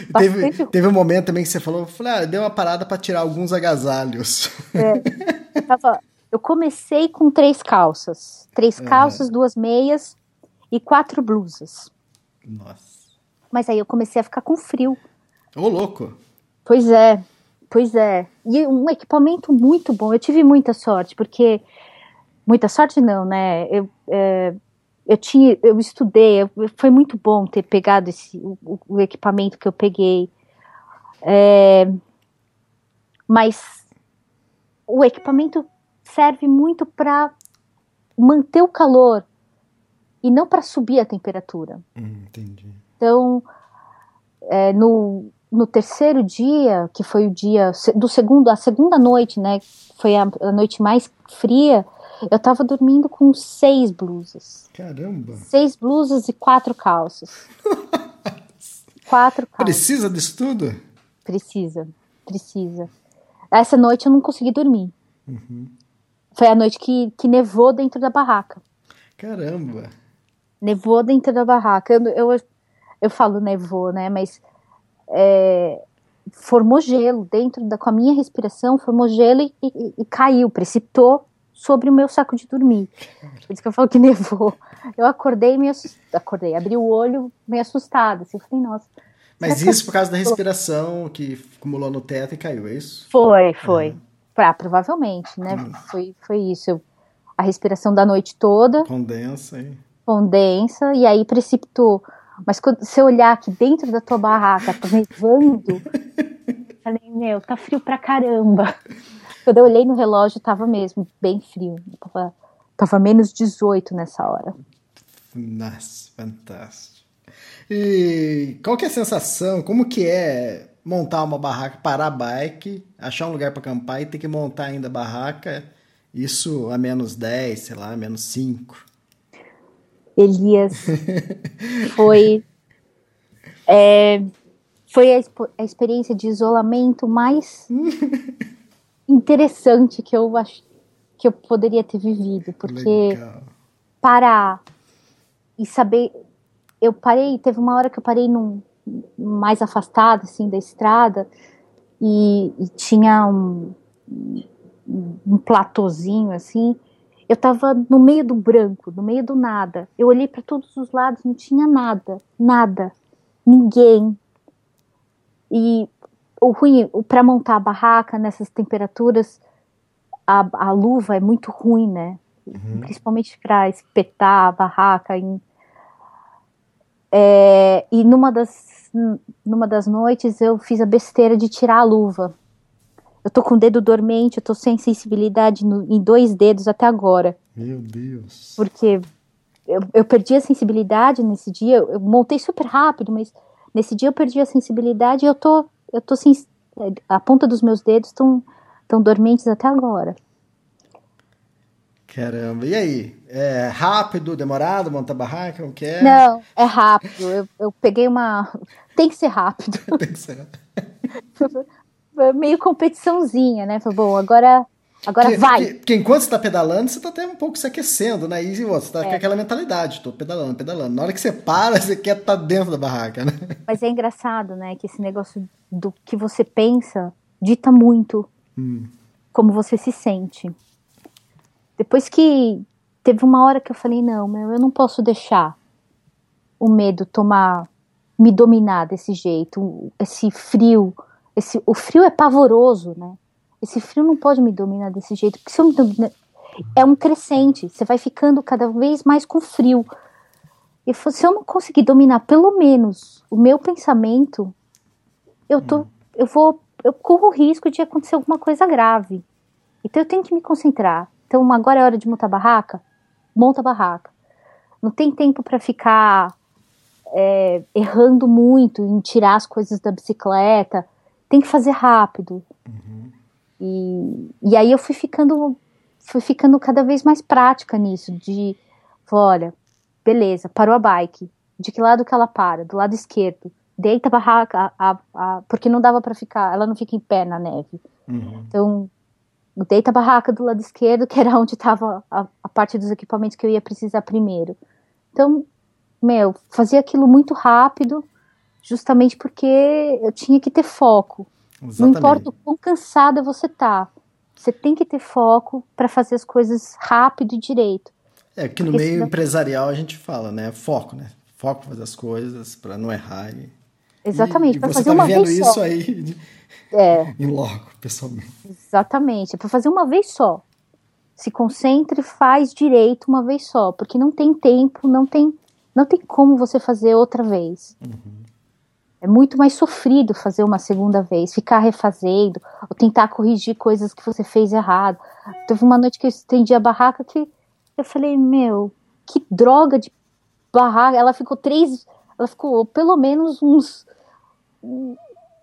Bastante teve, roupa. teve um momento também que você falou, eu falei, ah, deu uma parada pra tirar alguns agasalhos. Eu, tava- eu comecei com três calças. Três calças, duas meias e quatro blusas. Nossa. Mas aí eu comecei a ficar com frio. Ô, louco. Pois é, pois é. E um equipamento muito bom. Eu tive muita sorte, porque. Muita sorte não, né? Eu, é, eu tinha, eu estudei, eu- foi muito bom ter pegado esse, o, o- equipamento que eu peguei. É, mas o equipamento serve muito para manter o calor e não para subir a temperatura. Hum, entendi. Então, é, no, no terceiro dia, que foi o dia do segundo, a segunda noite, né? Foi a, a noite mais fria. Eu tava dormindo com seis blusas. Caramba. Seis blusas e quatro calças. quatro calças. Precisa disso tudo? Precisa, precisa. Essa noite eu não consegui dormir. Foi a noite que, que nevou dentro da barraca. Caramba. Nevou dentro da barraca. Eu, eu, eu falo nevou, né? Mas é, formou gelo dentro da. Com a minha respiração, formou gelo e, e- e caiu, precipitou sobre o meu saco de dormir. Por isso que eu falo que nevou. Eu acordei meio assustada. Acordei, abri o olho meio assustada. Assim, eu falei, nossa. Mas isso por causa da respiração que acumulou no teto e caiu, é isso? Foi, foi. Ah, provavelmente, né? Foi, foi isso. Eu- a respiração da noite toda. Condensa aí. Condensa e aí precipitou. Mas quando você olhar aqui dentro da tua barraca, tá nevando, falei, meu, tá frio pra caramba. Quando eu olhei no relógio, tava mesmo bem frio. Tava, tava menos 18 nessa hora. Nossa, fantástico. E qual que é a sensação? Como que é montar uma barraca, parar a bike, achar um lugar para acampar e ter que montar ainda a barraca? Isso a menos 10, sei lá, menos 5. Elias, foi é, foi a, a, experiência de isolamento mais interessante que eu acho que eu poderia ter vivido, porque Legal. parar e saber, eu parei, teve uma hora que eu parei num mais afastado assim da estrada e, e tinha um, um platôzinho assim eu estava no meio do branco, no meio do nada. Eu olhei para todos os lados, não tinha nada, nada, ninguém. E o ruim, para montar a barraca nessas temperaturas, a, a luva é muito ruim, né? Uhum. Principalmente para espetar a barraca. Em, é, e numa das, numa das noites eu fiz a besteira de tirar a luva eu tô com o dedo dormente, eu tô sem sensibilidade no, em dois dedos até agora. Meu Deus. Porque eu, eu perdi a sensibilidade nesse dia. Eu, montei super rápido, mas nesse dia eu perdi a sensibilidade e eu tô, eu tô sem. A ponta dos meus dedos estão tão dormentes até agora. Caramba, e aí? É rápido, demorado, montar barraca, o que é? Não, é rápido. Eu, eu peguei uma. Tem que ser rápido. Tem que ser rápido. meio competiçãozinha, né? Falei, bom, agora, agora que, vai. Porque enquanto você tá pedalando, você tá até um pouco se aquecendo, né? E você tá é. com aquela mentalidade, tô pedalando, pedalando. Na hora que você para, você quer estar tá dentro da barraca, né? Mas é engraçado, né? Que esse negócio do que você pensa dita muito hum. como você se sente. Depois que teve uma hora que eu falei, não, meu, eu não posso deixar o medo tomar, me dominar desse jeito, esse frio, esse, o frio é pavoroso, né? Esse frio não pode me dominar desse jeito, porque se eu me domina, é um crescente, você vai ficando cada vez mais com frio. E se eu não conseguir dominar pelo menos o meu pensamento, eu tô, eu vou, eu corro o risco de acontecer alguma coisa grave. Então eu tenho que me concentrar. Então agora é hora de montar barraca, monta barraca. Não tem tempo para ficar é, errando muito em tirar as coisas da bicicleta tem que fazer rápido. Uhum. E, e aí eu fui ficando, fui ficando cada vez mais prática nisso, de, olha, beleza, parou a bike, de que lado que ela para? Do lado esquerdo. Deita a barraca, a, a, a, porque não dava para ficar, ela não fica em pé na neve. Uhum. Então, deita a barraca do lado esquerdo, que era onde estava a, a parte dos equipamentos que eu ia precisar primeiro. Então, meu, fazia aquilo muito rápido, justamente porque eu tinha que ter foco. Exatamente. Não importa o quão cansada você tá, você tem que ter foco para fazer as coisas rápido e direito. É que no meio senão... empresarial a gente fala, né? Foco, né? Foco para fazer as coisas, para não errar. E... Exatamente, para fazer tá uma vez isso só. aí é. em loco, pessoalmente. Exatamente, é para fazer uma vez só. Se concentre, faz direito uma vez só, porque não tem tempo, não tem, não tem como você fazer outra vez. Uhum. É muito mais sofrido fazer uma segunda vez, ficar refazendo, ou tentar corrigir coisas que você fez errado. Teve uma noite que eu estendi a barraca que eu falei, meu, que droga de barraca. Ela ficou três, ela ficou pelo menos uns. um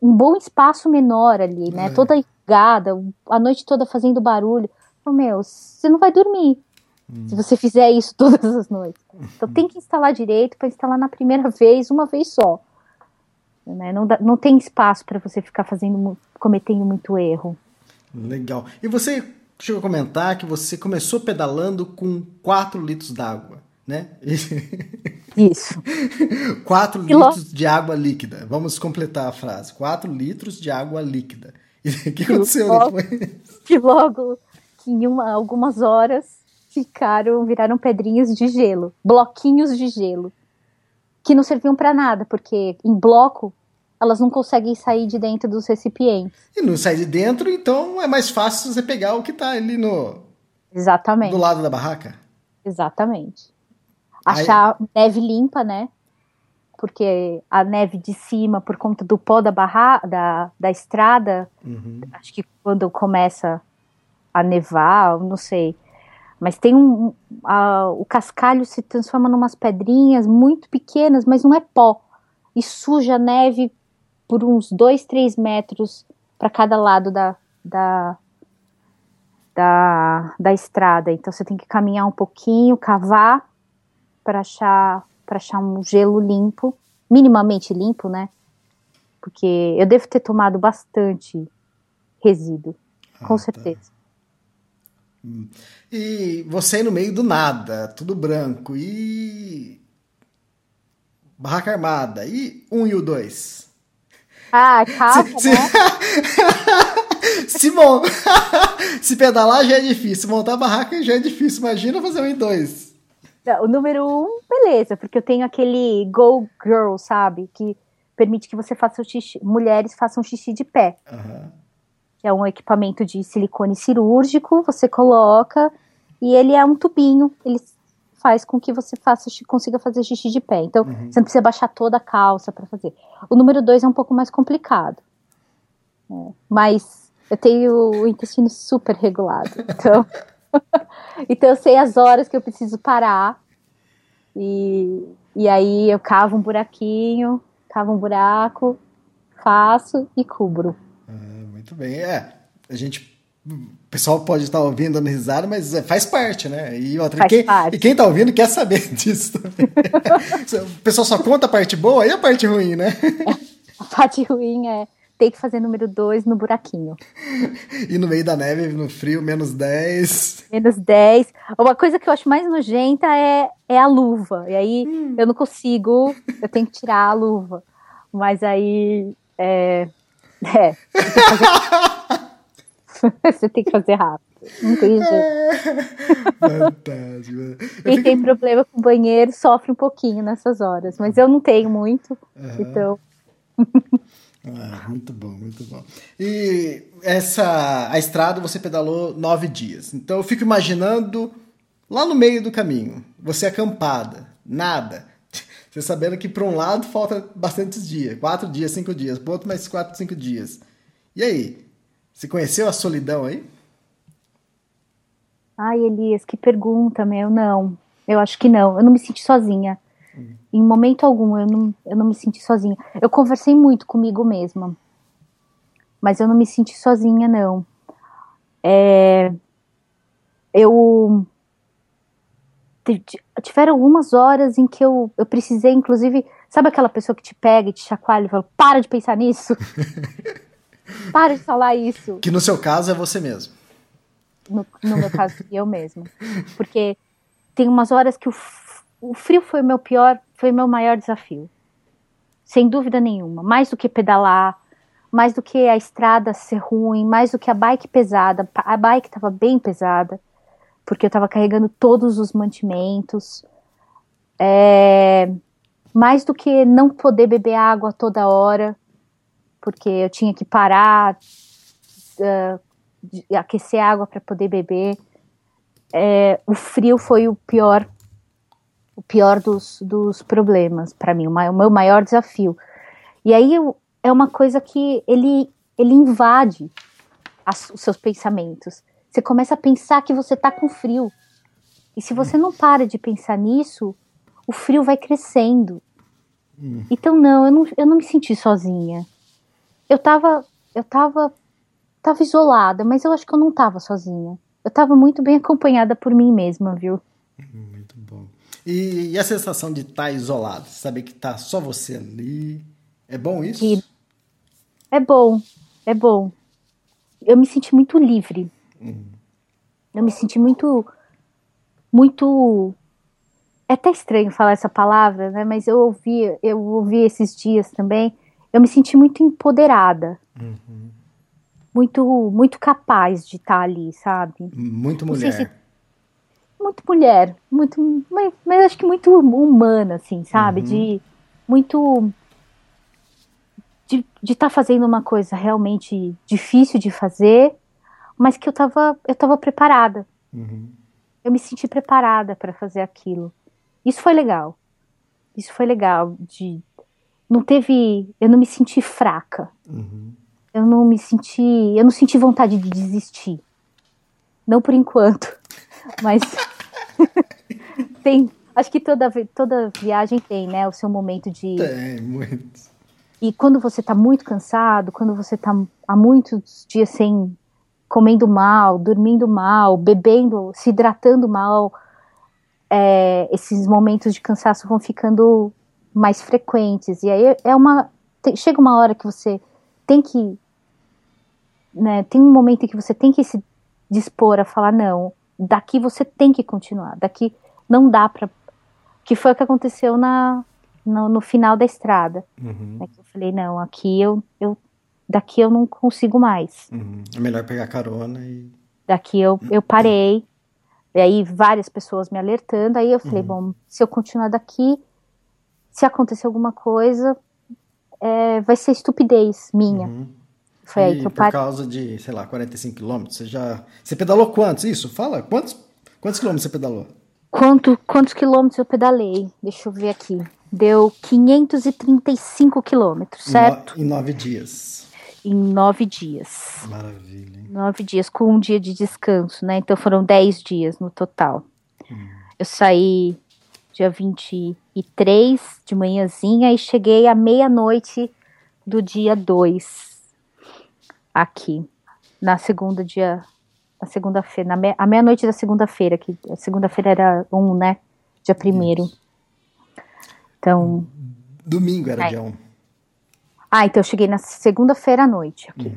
bom espaço menor ali, né? É. Toda ligada, a noite toda fazendo barulho. Eu, meu, você não vai dormir. Hum. Se você fizer isso todas as noites. Então tem que instalar direito para instalar na primeira vez, uma vez só. Né? Não, dá, não tem espaço para você ficar fazendo, cometendo muito erro. Legal. E você chegou a comentar que você começou pedalando com 4 litros d'água, né? Isso. 4 litros de água líquida. Vamos completar a frase. 4 litros de água líquida. E o que aconteceu logo, depois? Que logo, que em uma, algumas horas, ficaram, viraram pedrinhas de gelo, bloquinhos de gelo que não serviam para nada, porque em bloco elas não conseguem sair de dentro dos recipientes. E não sai de dentro, então é mais fácil você pegar o que está ali no Exatamente. do lado da barraca. Exatamente. Achar neve limpa, né? Porque a neve de cima, por conta do pó da barra, da, da estrada, Uhum. acho que quando começa a nevar, não sei. Mas tem um. a- o cascalho se transforma numas pedrinhas muito pequenas, mas não é pó. E suja a neve por uns dois, três metros para cada lado da, da, da, da estrada. Então você tem que caminhar um pouquinho, cavar para achar, para achar um gelo limpo, minimamente limpo, né? Porque eu devo ter tomado bastante resíduo, com Ah, tá. E você no meio do nada, tudo branco. E. Barraca armada. E um e o dois. Ah, calma, Se, né? se, mon- se pedalar já é difícil, montar a barraca já é difícil. Imagina fazer um e dois. O número um, beleza, porque eu tenho aquele Go Girl, sabe? Que permite que você faça o xixi, mulheres façam xixi de pé. Aham. Que é um equipamento de silicone cirúrgico, você coloca e ele é um tubinho, ele faz com que você faça, consiga fazer xixi de pé. Então, você não precisa baixar toda a calça para fazer. O número dois é um pouco mais complicado. né? Mas eu tenho o intestino super regulado. Então, então eu sei as horas que eu preciso parar. E, e aí eu cavo um buraquinho, cavo um buraco, faço e cubro. Muito bem. É, a gente. O pessoal pode estar ouvindo, dando risada, mas é, faz parte, né? E, outra, Faz quem, parte. e quem tá ouvindo quer saber disso também. o pessoal só conta a parte boa e a parte ruim, né? A parte ruim é ter que fazer número 2 no buraquinho. E no meio da neve, no frio, menos 10. Menos 10. Uma coisa que eu acho mais nojenta é, é a luva. E aí eu não consigo, eu tenho que tirar a luva. Mas aí. É. É. Você tem que fazer rápido. Não tem jeito. Fantástico. Quem tem problema com banheiro sofre um pouquinho nessas horas. Mas eu não tenho muito. Então. Ah, muito bom, muito bom. E essa a estrada você pedalou nove dias. Então eu fico imaginando lá no meio do caminho, você acampada, nada. Você sabendo que para um lado falta bastantes dias, quatro dias, cinco dias, para outro mais quatro, cinco dias. E aí, você conheceu a solidão aí? Ai, Elias, que pergunta, meu. Não, eu acho que não. Eu não me senti sozinha. Em momento algum, eu não, eu não me senti sozinha. Eu conversei muito comigo mesma. Mas eu não me senti sozinha, não. É, eu. Tiveram algumas horas em que eu, eu precisei, inclusive. Sabe aquela pessoa que te pega e te chacoalha e fala: para de pensar nisso? para de falar isso Que no seu caso é você mesmo. no, no meu caso, eu mesma. Porque tem umas horas que o, o frio foi o meu pior, foi o meu maior desafio. Sem dúvida nenhuma. Mais do que pedalar, mais do que a estrada ser ruim, mais do que a bike pesada. A bike estava bem pesada, porque eu estava carregando todos os mantimentos. É, mais do que não poder beber água toda hora, porque eu tinha que parar, de aquecer água para poder beber. É, o frio foi o pior, o pior dos, dos problemas para mim, o, ma- o meu maior desafio. E aí eu- é uma coisa que ele, ele invade as- os seus pensamentos. Você começa a pensar que você tá com frio. E se você não para de pensar nisso, o frio vai crescendo. Então não eu, não, eu não me senti sozinha. Eu tava, eu tava tava isolada, mas eu acho que eu não tava sozinha. Eu tava muito bem acompanhada por mim mesma, viu? Muito bom. E, e a sensação de estar isolado, saber que tá só você ali. É bom isso? Que- É bom, é bom. Eu me senti muito livre. Eu me senti muito, muito. É até estranho falar essa palavra, né? Mas eu ouvi, eu ouvi esses dias também. Eu me senti muito empoderada, muito, muito capaz de estar ali, sabe? Muito mulher. muito mulher, muito, mas, mas acho que muito humana, assim, sabe? De muito de estar fazendo uma coisa realmente difícil de fazer, mas que eu tava, eu tava preparada. Eu me senti preparada para fazer aquilo. Isso foi legal. Isso foi legal. De, não teve. Eu não me senti fraca. Uhum. Eu não me senti. Eu não senti vontade de desistir. Não por enquanto. Mas. tem. Acho que toda, toda viagem tem, né? O seu momento de. Tem, muito. E quando você tá muito cansado, quando você tá há muitos dias sem comendo mal, dormindo mal, bebendo, se hidratando mal, é, esses momentos de cansaço vão ficando mais frequentes. E aí é uma. Tem, chega uma hora que você tem que. Né, tem um momento em que você tem que se dispor a falar: não, daqui você tem que continuar, daqui não dá para. Que foi o que aconteceu na, no, no final da estrada. Uhum. Né, eu falei: não, aqui eu, eu. Daqui eu não consigo mais. Uhum. É melhor pegar carona e. Daqui eu, eu parei. E aí várias pessoas me alertando. Aí eu falei, Uhum. bom, se eu continuar daqui, se acontecer alguma coisa, é, vai ser estupidez minha. Uhum. Foi aí E que eu por parei. causa de, sei lá, 45 quilômetros, você já. Você pedalou quantos? Isso? Fala, quantos, quantos quilômetros você pedalou? Quanto, quantos quilômetros eu pedalei? Deixa eu ver aqui. Deu 535 quilômetros, certo? Em no- em nove dias. Em nove dias. Maravilha, hein? Nove dias, com um dia de descanso, né? Então foram dez dias no total. Eu saí dia 23 de manhãzinha e cheguei à meia-noite do dia 2 aqui. Na segunda dia. Na segunda-feira. Na me, à meia-noite da segunda-feira, que a segunda-feira era um, né? Dia primeiro. Então. Domingo era Ai. dia 1. Ah, então eu cheguei na segunda-feira à noite aqui.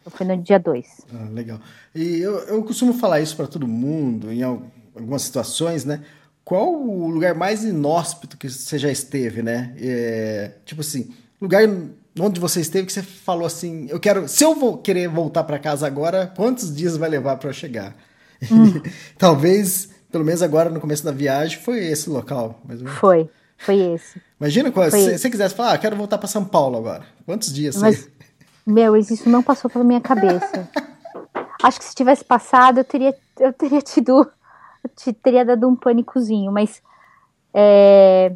Então foi no dia 2. Ah, legal. E eu, eu costumo falar isso para todo mundo, em al- algumas situações, né? Qual o lugar mais inóspito que você já esteve, né? É, tipo assim, lugar onde você esteve que você falou assim, eu quero, se eu vou querer voltar para casa agora, quantos dias vai levar para eu chegar? Talvez, pelo menos agora no começo da viagem, foi esse local. mais ou menos. Foi. Foi esse. Imagina se você quisesse falar, ah, quero voltar para São Paulo agora. Quantos dias? Mas, você... meu, isso não passou pela minha cabeça. Acho que se tivesse passado, eu teria, eu teria tido. eu te- teria dado um pânicozinho, mas. é,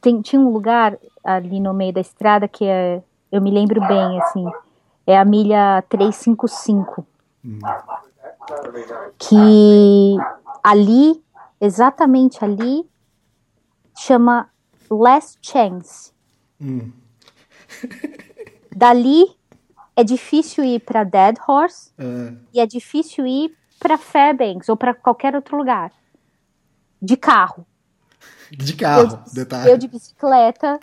tem- tinha um lugar ali no meio da estrada que é, eu me lembro bem, assim. É a milha 355. Que ali, exatamente ali, chama Last Chance. Hum. Dali é difícil ir para Dead Horse Ah, e é difícil ir para Fairbanks ou para qualquer outro lugar. De carro. de carro, eu, detalhe. eu de bicicleta.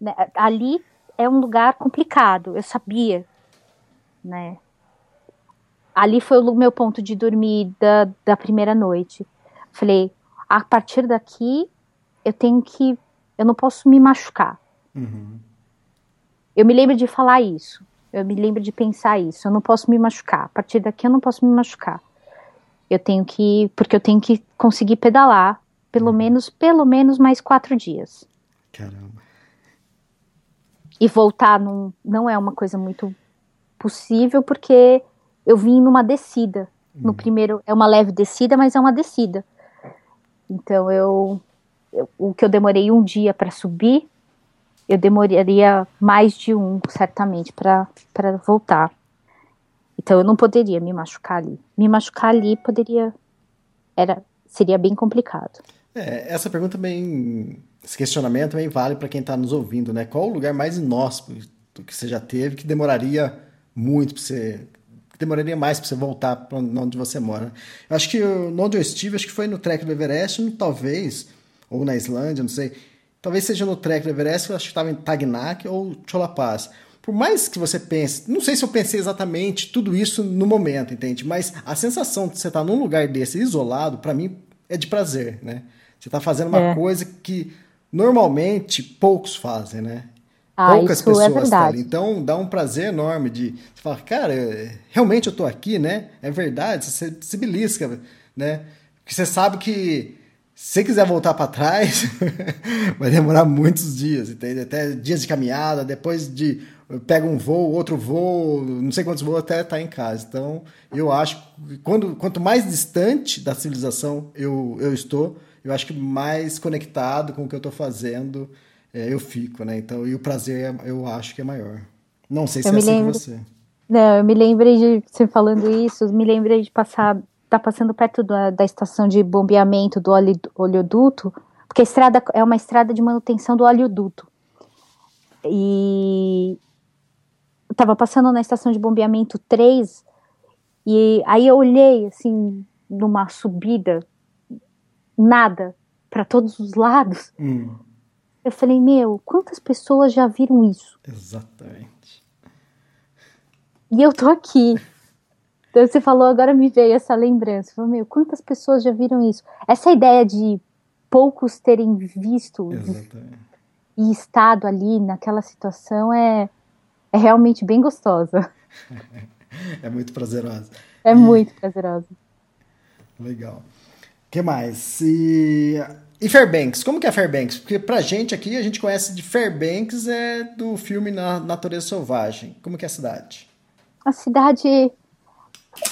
né, ali é um lugar complicado, eu sabia. Né? Ali foi o meu ponto de dormir da, da primeira noite. Falei, a partir daqui eu tenho que. Eu não posso me machucar. Uhum. Eu me lembro de falar isso. Eu me lembro de pensar isso. Eu não posso me machucar. A partir daqui eu não posso me machucar. Eu tenho que, porque eu tenho que conseguir pedalar pelo menos, pelo menos mais quatro dias. Caramba. E voltar num, não é uma coisa muito possível porque eu vim numa descida. No primeiro é uma leve descida, mas é uma descida. Então eu, eu- o que eu demorei um dia para subir, eu demoraria mais de um certamente para voltar. Então eu não poderia me machucar ali. Me machucar ali poderia era seria bem complicado. É, essa pergunta também, esse questionamento também vale para quem está nos ouvindo, né? Qual o lugar mais inóspito que você já teve que demoraria muito para você, demoraria mais para você voltar para onde você mora? Eu acho que eu- onde eu estive, acho que foi no trek do Everest, talvez, ou na Islândia, não sei. Talvez seja no trek do Everest, eu acho que estava em Tagnak ou Cholapaz. Por mais que você pense, não sei se eu pensei exatamente tudo isso no momento, entende? Mas a sensação de você estar num lugar desse isolado, para mim, é de prazer, né? Você está fazendo uma É. coisa que normalmente poucos fazem, né? Ah, Poucas isso é pessoas verdade. ali. Então dá um prazer enorme de você falar, cara, é- realmente eu tô aqui, né? É verdade, você se belisca, né? Porque você sabe que se você quiser voltar para trás, vai demorar muitos dias, entende? Até dias de caminhada, depois de pega um voo, outro voo, não sei quantos voos até estar tá em casa. Então, eu acho que quando, quanto mais distante da civilização eu, eu estou, eu acho que mais conectado com o que eu estou fazendo é, eu fico, né? Então, e o prazer eu acho que é maior. Não sei se eu é assim lembro... com você. Não, eu me lembrei de você falando isso, me lembrei de passar, tá passando perto da, da estação de bombeamento do oleoduto, porque a estrada é uma estrada de manutenção do oleoduto. E eu tava passando na estação de bombeamento 3, e aí eu olhei assim numa subida, nada para todos os lados. Hum. Eu falei, meu, quantas pessoas já viram isso? Exatamente. E eu tô aqui. Então você falou, agora me veio essa lembrança. Falei, meu, quantas pessoas já viram isso? Essa ideia de poucos terem visto Exatamente. e estado ali naquela situação é, é realmente bem gostosa. É muito prazerosa. É muito prazerosa. Legal. O que mais? E... e Fairbanks, como que é Fairbanks? Porque pra gente aqui, a gente conhece de Fairbanks é do filme Na Natureza Selvagem. Como que é a cidade? A cidade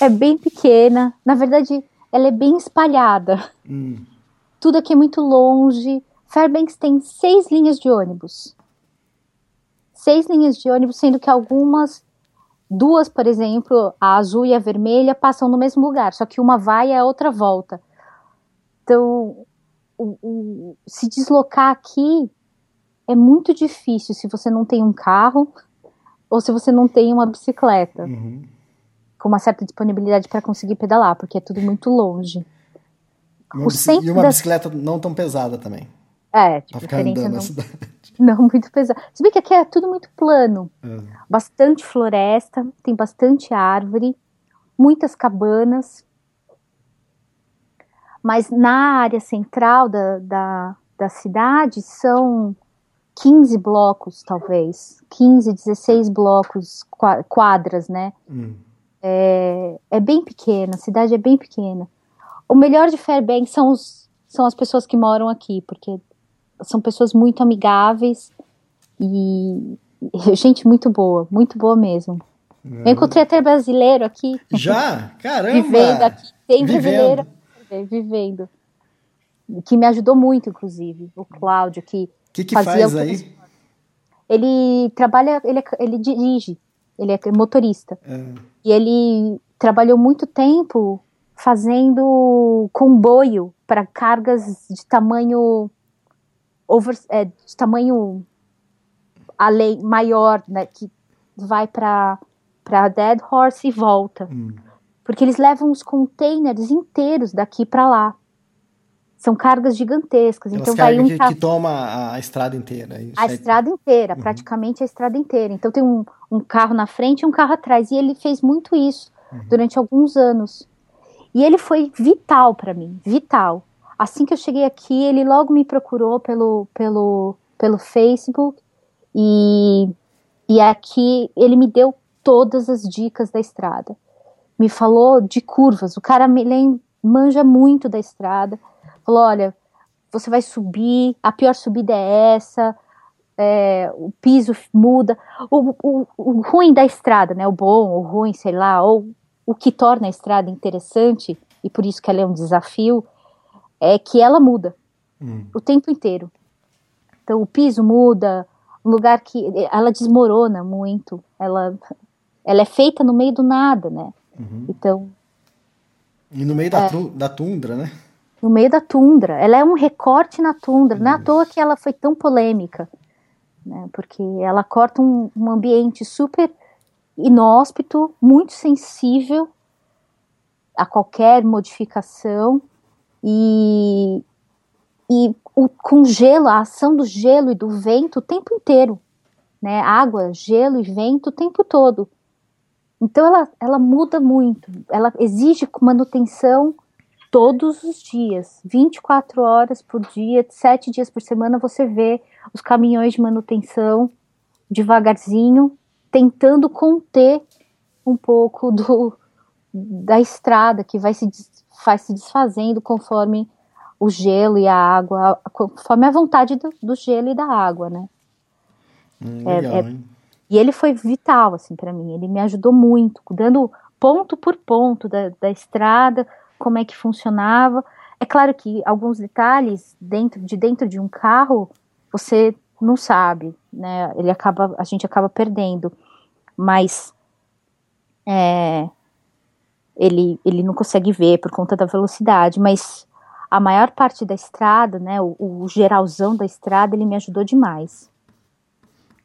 é bem pequena, na verdade, ela é bem espalhada. Hum. Tudo aqui é muito longe. Fairbanks tem seis linhas de ônibus. Seis linhas de ônibus, sendo que algumas, duas, por exemplo, a azul e a vermelha, passam no mesmo lugar, só que uma vai e a outra volta. Então, o, o, se deslocar aqui é muito difícil se você não tem um carro ou se você não tem uma bicicleta uhum. Com uma certa disponibilidade para conseguir pedalar, porque é tudo muito longe. Uma e uma bicicleta não tão pesada também. É, de ficar andando não, na cidade. Não muito pesada. Se bem que aqui é tudo muito plano. É. Bastante floresta, tem bastante árvore, muitas cabanas. Mas na área central da, da, da cidade são 15 blocos, talvez. 15, 16 blocos, quadras, né? Hum. É, é, bem pequena, a cidade é bem pequena. O melhor de Fairbanks são, os, são as pessoas que moram aqui, porque são pessoas muito amigáveis e gente muito boa, muito boa mesmo. Eu encontrei até brasileiro aqui. Já? Caramba! vivendo aqui. Tem vivendo. brasileiro vivendo. Que me ajudou muito, inclusive. O Cláudio, que que, que faz aí? Ele trabalha, ele, é, ele dirige, ele é motorista. É. E ele trabalhou muito tempo fazendo comboio para cargas de tamanho over, é, de tamanho além maior, né, que vai para para Dead Horse e volta. Hum. Porque eles levam os containers inteiros daqui para lá. São cargas gigantescas. Elas então vai um que, que toma a estrada inteira. É a estrada inteira, uhum. praticamente a estrada inteira. Então tem um, um, carro na frente e um carro atrás. E ele fez muito isso uhum. durante alguns anos. E ele foi vital para mim, vital. Assim que eu cheguei aqui, ele logo me procurou pelo, pelo, pelo Facebook e, e aqui ele me deu todas as dicas da estrada. Me falou de curvas. O cara me manja muito da estrada Falou: olha, você vai subir, a pior subida é essa, é, o piso muda. O, o, o, ruim da estrada, né? O bom, o ruim, sei lá, ou o que torna a estrada interessante, e por isso que ela é um desafio, é que ela muda hum. o tempo inteiro. Então o piso muda, um lugar que ela desmorona muito, ela, ela é feita no meio do nada, né? Uhum. Então. E no meio da, é, da tundra, né? No meio da tundra. Ela é um recorte na tundra. Não é à toa que ela foi tão polêmica, né? porque ela corta um, um ambiente super inóspito, muito sensível a qualquer modificação e, e o, com gelo, a ação do gelo e do vento o tempo inteiro, né? Água, gelo e vento o tempo todo. Então ela, ela muda muito, ela exige manutenção todos os dias, 24 horas por dia, 7 dias por semana, você vê os caminhões de manutenção devagarzinho, tentando conter um pouco do, da estrada que vai se, vai se desfazendo conforme o gelo e a água, conforme a vontade do, do gelo e da água, né? Hum, legal, é, é, E ele foi vital, assim, para mim. Ele me ajudou muito, dando ponto por ponto da, da estrada, como é que funcionava. É claro que alguns detalhes dentro de dentro de um carro você não sabe, né? Ele acaba, a gente acaba perdendo, mas é, ele ele não consegue ver por conta da velocidade, mas a maior parte da estrada, né? O, o geralzão da estrada, ele me ajudou demais.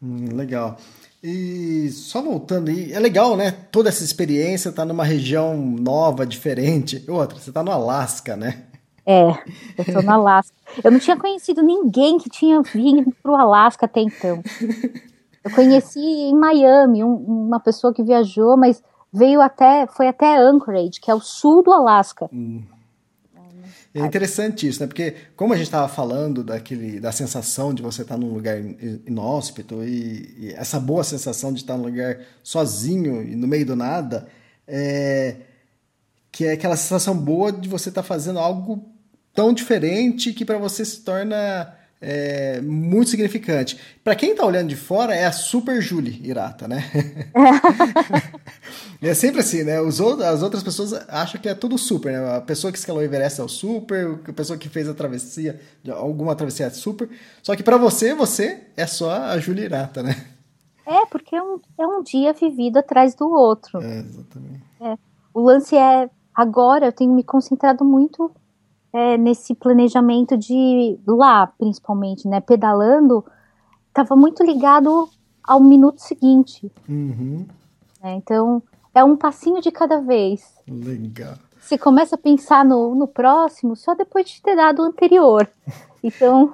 Hum, legal. E só voltando aí, é legal, né? Toda essa experiência tá numa região nova, diferente. Outra, você tá no Alasca, né? É, eu tô no Alasca. Eu não tinha conhecido ninguém que tinha vindo pro Alasca até então. Eu conheci em Miami um, uma pessoa que viajou, mas veio até, foi até Anchorage, que é o sul do Alasca. Hum. É interessante isso, né? Porque como a gente estava falando daquele, da sensação de você estar tá num lugar inóspito e, e, essa boa sensação de estar num lugar sozinho e no meio do nada, é, que é aquela sensação boa de você estar tá fazendo algo tão diferente que para você se torna é, muito significante. Para quem está olhando de fora, é a Super Julie Irata, né? é sempre assim, né? Os as outras pessoas acham que é tudo super, né? A pessoa que escalou o Everest é o super, a pessoa que fez a travessia, alguma travessia é super. Só que para você, você é só a Julie Irata, né? É, porque é um, é um dia vivido atrás do outro. É, exatamente. É. O lance é, agora eu tenho me concentrado muito é, nesse planejamento de lá, principalmente, né, pedalando, estava muito ligado ao minuto seguinte. Uhum. Né, então, é um passinho de cada vez. Legal. Você começa a pensar no, no próximo só depois de ter dado o anterior. Então,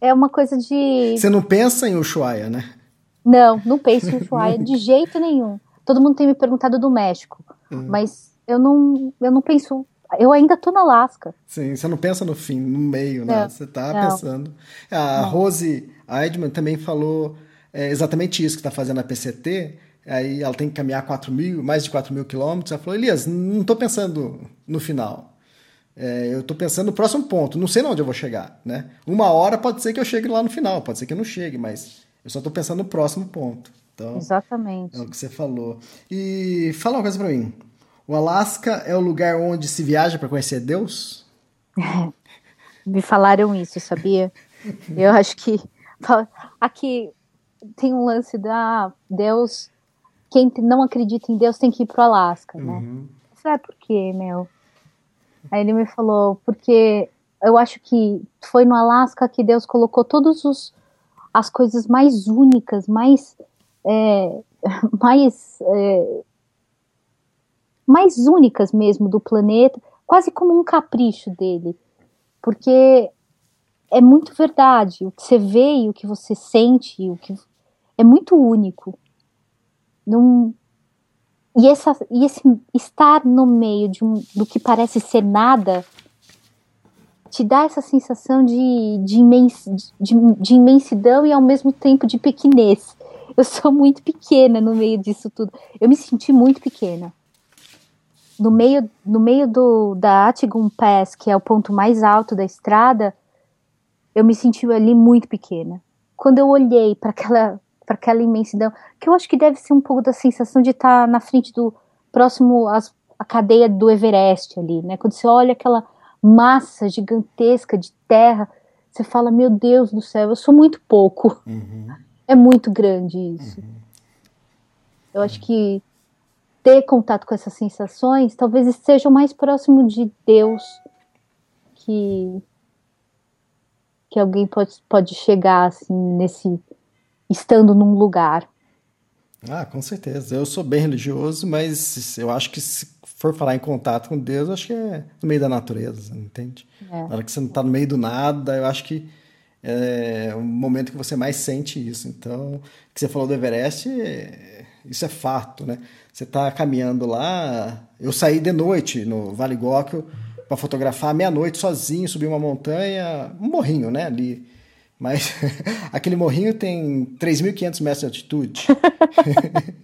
é uma coisa de. Você não pensa em Ushuaia, né? Não, não penso em Ushuaia de jeito nenhum. Todo mundo tem me perguntado do México, uhum. mas eu não, eu não penso eu ainda tô no Alasca. Sim, você não pensa no fim, no meio, né? Você tá não. pensando. A não. Rose Eidman também falou é, exatamente isso que está fazendo a PCT. Aí ela tem que caminhar 4 mil, mais de 4 mil quilômetros. Ela falou, Elias, não estou pensando no final. É, eu estou pensando no próximo ponto. Não sei onde eu vou chegar, né? Uma hora pode ser que eu chegue lá no final, pode ser que eu não chegue, mas eu só estou pensando no próximo ponto. Então, Exatamente. É o que você falou. E fala uma coisa para mim. O Alasca é o lugar onde se viaja para conhecer Deus? Me falaram isso, sabia? Eu acho que aqui tem um lance da Deus. Quem não acredita em Deus tem que ir pro Alasca, né? Uhum. Sabe é por quê, meu? Aí ele me falou, porque eu acho que foi no Alasca que Deus colocou todos os as coisas mais únicas, mais é, mais é, mais únicas mesmo do planeta, quase como um capricho dele. Porque é muito verdade, o que você vê e o que você sente, o que é muito único. E, essa, e esse estar no meio de um, do que parece ser nada te dá essa sensação de, de, imens, de, de imensidão e ao mesmo tempo de pequenez. Eu sou muito pequena no meio disso tudo. Eu me senti muito pequena no meio, no meio do, da Atigum Pass, que é o ponto mais alto da estrada, eu me senti ali muito pequena. Quando eu olhei para aquela, para aquela imensidão, que eu acho que deve ser um pouco da sensação de estar tá na frente do próximo às, a cadeia do Everest ali, né? Quando você olha aquela massa gigantesca de terra, você fala: Meu Deus do céu, eu sou muito pouco. Uhum. É muito grande isso. Uhum. Eu acho que ter contato com essas sensações, talvez seja o mais próximo de Deus que que alguém pode, pode chegar assim nesse estando num lugar. Ah, com certeza. Eu sou bem religioso, mas eu acho que se for falar em contato com Deus, acho que é no meio da natureza, entende? É. Na hora que você não está no meio do nada, eu acho que é o momento que você mais sente isso. Então, o que você falou do Everest, é, isso é fato, né? Você está caminhando lá. Eu saí de noite no Vale Góquio para fotografar meia-noite sozinho, subir uma montanha, um morrinho, né? Ali. Mas aquele morrinho tem 3.500 metros de altitude.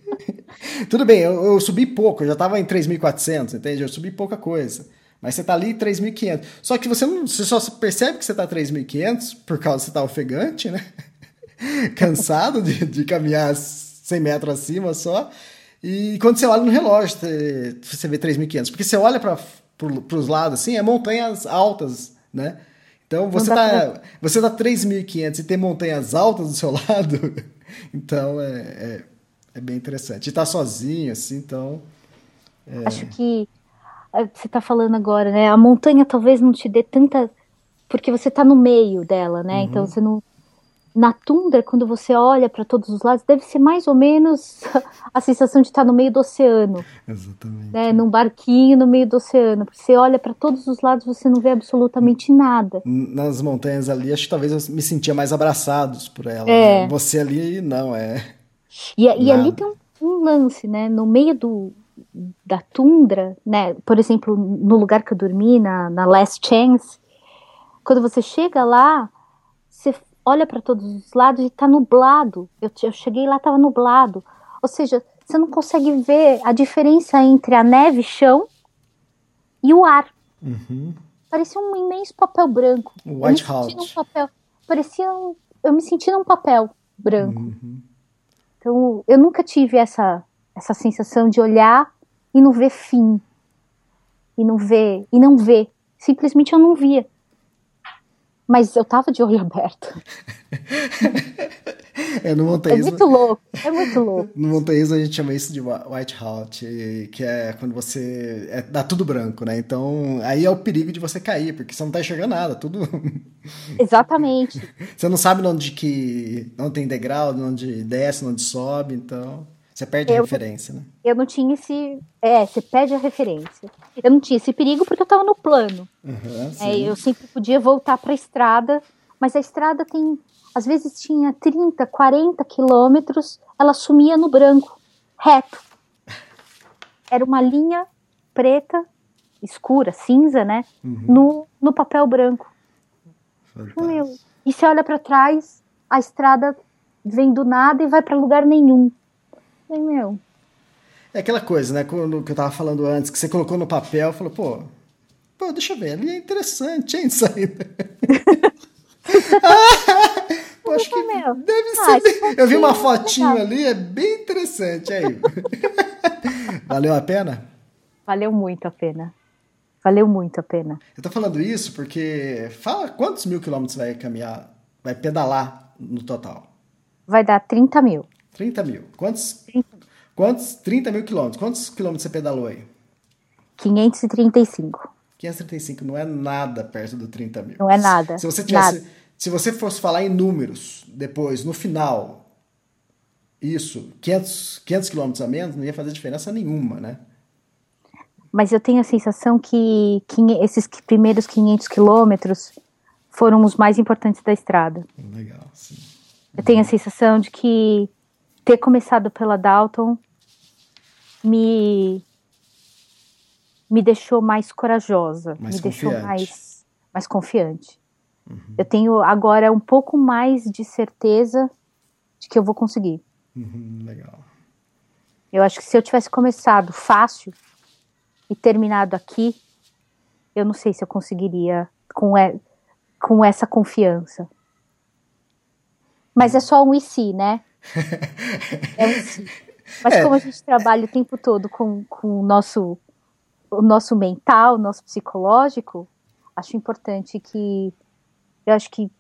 Tudo bem, eu, eu, subi pouco, eu já estava em 3.400, entende? Eu subi pouca coisa. Mas você está ali 3.500. Só que você, não, você só percebe que você está 3.500 por causa que você está ofegante, né? Cansado de, de caminhar 100 metros acima só. E quando você olha no relógio, você vê 3.500. Porque você olha para os lados, assim, é montanhas altas, né? Então você tá, você tá 3.500 e tem montanhas altas do seu lado, então é, é, é, bem interessante. E tá sozinho, assim, então. É... Acho que é, você tá falando agora, né? A montanha talvez não te dê tanta. Porque você tá no meio dela, né? Uhum. Então você não na tundra, quando você olha para todos os lados, deve ser mais ou menos a sensação de estar no meio do oceano. Exatamente. Né, num barquinho no meio do oceano. Você olha para todos os lados, você não vê absolutamente nada. Nas montanhas ali, acho que talvez eu me sentia mais abraçados por ela. É. Né? Você ali, não, é. E, e ali tem um, um, lance, né? No meio do, da tundra, né? Por exemplo, no lugar que eu dormi, na, na Last Chance, quando você chega lá, olha para todos os lados e está nublado. Eu, eu cheguei lá, estava nublado. Ou seja, você não consegue ver a diferença entre a neve, chão e o ar. Uhum. Parecia um imenso papel branco. White House. Um papel, parecia um, eu me senti num papel branco. Uhum. Então, eu nunca tive essa, essa sensação de olhar e não ver fim. E não ver, e não ver. Simplesmente eu não via. Mas eu tava de olho aberto. é, no montanhismo... É muito louco, é muito louco. No montanhismo a gente chama isso de white out, que é quando você... É, dá tudo branco, né? Então, aí é o perigo de você cair, porque você não tá enxergando nada, tudo... Exatamente. você não sabe onde que... Não tem degrau, onde desce, onde sobe, então... Você perde eu, a referência, né? Eu não tinha esse. É, você perde a referência. Eu não tinha esse perigo porque eu estava no plano. Uhum, é, eu sempre podia voltar para a estrada, mas a estrada tem. Às vezes tinha 30, 40 quilômetros, ela sumia no branco, reto. Era uma linha preta, escura, cinza, né? Uhum. No, no papel branco. Meu. E você olha para trás, a estrada vem do nada e vai para lugar nenhum. Falei, meu. É aquela coisa, né? Quando, que eu tava falando antes, que você colocou no papel, falou, pô, pô, deixa eu ver, ali é interessante, hein, isso aí. ah, pô, acho que meu. deve ah, ser. Bem... Eu vi uma fotinho ali, é bem interessante aí. Valeu a pena? Valeu muito a pena. Valeu muito a pena. Eu tô falando isso porque fala quantos mil quilômetros vai caminhar, vai pedalar no total? Vai dar 30 mil. 30 mil. Quantos? 30. Quantos? 30 mil quilômetros. Quantos quilômetros você pedalou aí? 535. 535 não é nada perto do 30 mil. Não é nada. Se você tivesse, nada. se você fosse falar em números depois, no final, isso, 500, 500 quilômetros a menos, não ia fazer diferença nenhuma, né? Mas eu tenho a sensação que, que esses primeiros 500 quilômetros foram os mais importantes da estrada. Legal, sim. Eu tenho a sensação de que ter começado pela Dalton me me deixou mais corajosa, mais me confiante. deixou mais mais confiante. Uhum. Eu tenho agora um pouco mais de certeza de que eu vou conseguir. Uhum, legal. Eu acho que se eu tivesse começado fácil e terminado aqui, eu não sei se eu conseguiria com, e, com essa confiança. Mas é só um e se, né? é um sim. Mas é. como a gente trabalha o tempo todo com, com o, nosso, o nosso mental, o nosso psicológico, acho importante que. Eu acho que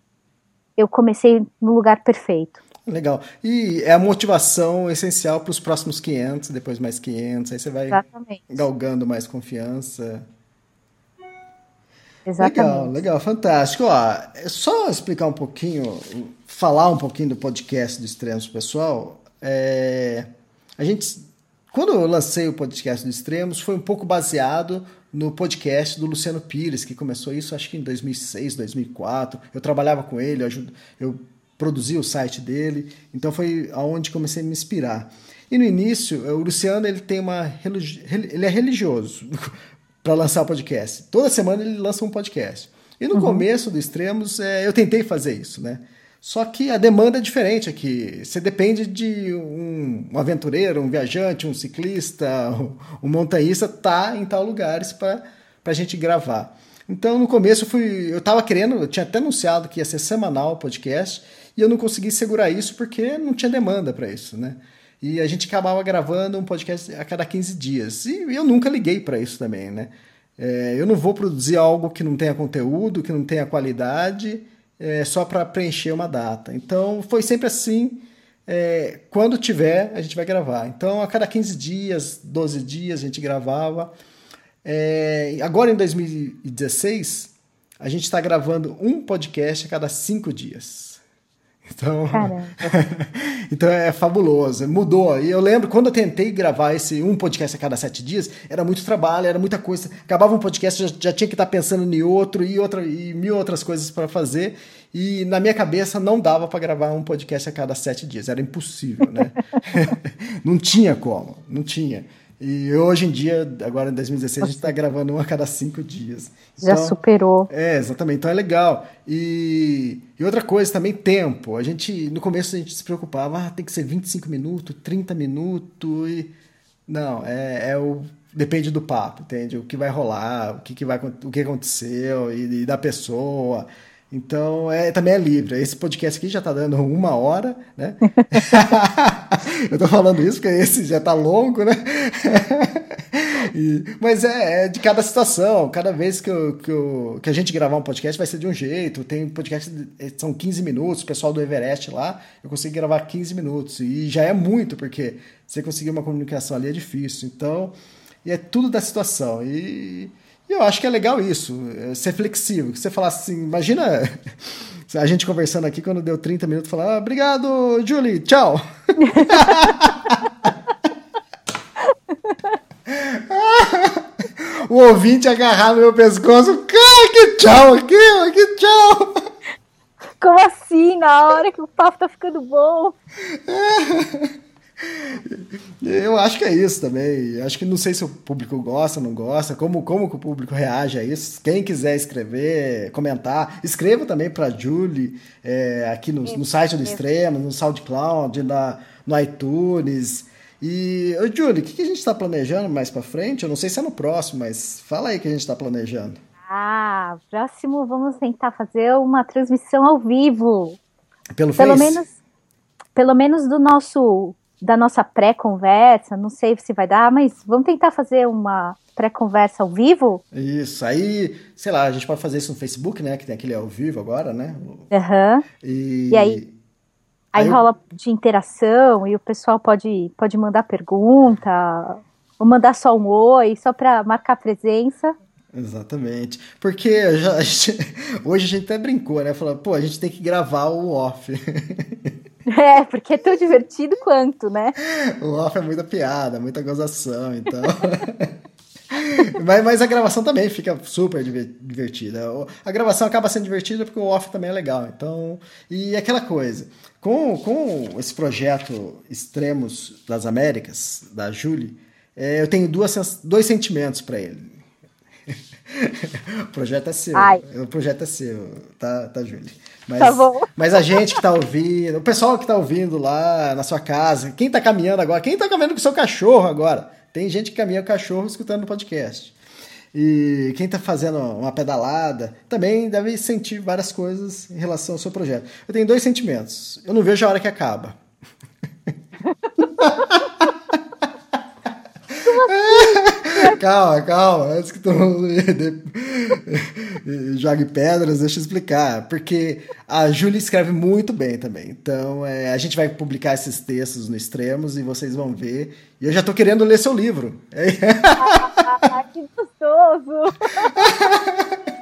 eu comecei no lugar perfeito. Legal. E é a motivação essencial para os próximos 500, depois mais 500, aí você vai Exatamente. galgando mais confiança. Exatamente. Legal, legal, fantástico. Ó, é só explicar um pouquinho, falar um pouquinho do podcast do Extremos, pessoal. É, a gente, quando eu lancei o podcast do Extremos, foi um pouco baseado no podcast do Luciano Pires, que começou isso acho que em 2006, 2004. Eu trabalhava com ele, eu, ajudo, eu produzi o site dele, então foi aonde comecei a me inspirar. E no início, o Luciano ele tem uma ele é religioso para lançar o podcast. Toda semana ele lança um podcast. E no uhum. começo do Extremos, é, eu tentei fazer isso, né? Só que a demanda é diferente aqui. Você depende de um, um aventureiro, um viajante, um ciclista, um, montanhista tá em tal lugares para a gente gravar. Então, no começo, eu fui, eu estava querendo, eu tinha até anunciado que ia ser semanal o podcast, e eu não consegui segurar isso porque não tinha demanda para isso, né? E a gente acabava gravando um podcast a cada 15 dias. E eu nunca liguei para isso também, né? É, eu não vou produzir algo que não tenha conteúdo, que não tenha qualidade, é, só para preencher uma data. Então foi sempre assim. É, quando tiver, a gente vai gravar. Então, a cada 15 dias, 12 dias, a gente gravava. É, agora em 2016, a gente está gravando um podcast a cada cinco dias. Então, então é fabuloso, mudou. E eu lembro quando eu tentei gravar esse um podcast a cada sete dias, era muito trabalho, era muita coisa. Acabava um podcast, já, já tinha que estar pensando em outro e, outra, e mil outras coisas para fazer. E na minha cabeça não dava para gravar um podcast a cada sete dias, era impossível, né? não tinha como, não tinha. E hoje em dia, agora em 2016, a gente está gravando um a cada cinco dias. Já então, superou. É, exatamente. Então é legal. E, e outra coisa também, tempo. A gente, no começo, a gente se preocupava, ah, tem que ser 25 minutos, 30 minutos. E... Não, é, é o. Depende do papo, entende? O que vai rolar, o que, que, vai, o que aconteceu e, e da pessoa. Então, é, também é livre. Esse podcast aqui já está dando uma hora, né? eu estou falando isso porque esse já está longo, né? e, mas é, é, de cada situação. Cada vez que, eu, que, eu, que, a gente gravar um podcast vai ser de um jeito. Tem podcast são 15 minutos. O pessoal do Everest lá, eu consigo gravar 15 minutos. E já é muito, porque você conseguir uma comunicação ali é difícil. Então, e é tudo da situação. E eu acho que é legal isso, é ser flexível. Você falar assim, imagina a gente conversando aqui quando deu 30 minutos, falar, ah, obrigado, Julie, tchau. o ouvinte agarrar no meu pescoço, cara, que tchau aqui, que tchau. Como assim, na hora que o papo tá ficando bom? Eu acho que é isso também. Acho que não sei se o público gosta, não gosta, como, como o público reage a isso. Quem quiser escrever, comentar, escreva também para Julie é, aqui no, no, site do Extremo, no SoundCloud, na, no iTunes. E, ô, Julie, o que, que a gente está planejando mais para frente? Eu não sei se é no próximo, mas fala aí que a gente está planejando. Ah, próximo vamos tentar fazer uma transmissão ao vivo. Pelo, pelo menos Pelo menos do nosso da nossa pré-conversa, não sei se vai dar, mas vamos tentar fazer uma pré-conversa ao vivo? Isso, aí, sei lá, a gente pode fazer isso no Facebook, né, que tem aquele ao vivo agora, né? Aham. Uhum. E... e... aí, aí, aí rola eu... de interação e o pessoal pode, pode mandar pergunta, ou mandar só um oi, só para marcar presença. Exatamente. Porque já, a gente, hoje a gente até brincou, né? Falou, pô, a gente tem que gravar o off. É, porque é tão divertido quanto, né? O off é muita piada, muita gozação, então. mas, mas, a gravação também fica super divertida. A gravação acaba sendo divertida porque o off também é legal. Então, e aquela coisa, com, com esse projeto Extremos das Américas, da Julie, é, eu tenho duas, dois sentimentos para ele. o projeto é seu. Ai. O projeto é seu, tá, tá Júlia? Mas, tá bom. mas a gente que tá ouvindo, o pessoal que tá ouvindo lá na sua casa, quem tá caminhando agora, quem tá caminhando com o seu cachorro agora? Tem gente que caminha com o cachorro escutando o podcast. E quem está fazendo uma pedalada também deve sentir várias coisas em relação ao seu projeto. Eu tenho dois sentimentos. Eu não vejo a hora que acaba. calma, calma. Antes que tu jogue pedras, deixa eu explicar. Porque a Júlia escreve muito bem também. Então, é, a gente vai publicar esses textos no Extremos e vocês vão ver. E eu já tô querendo ler seu livro. Ah, que gostoso!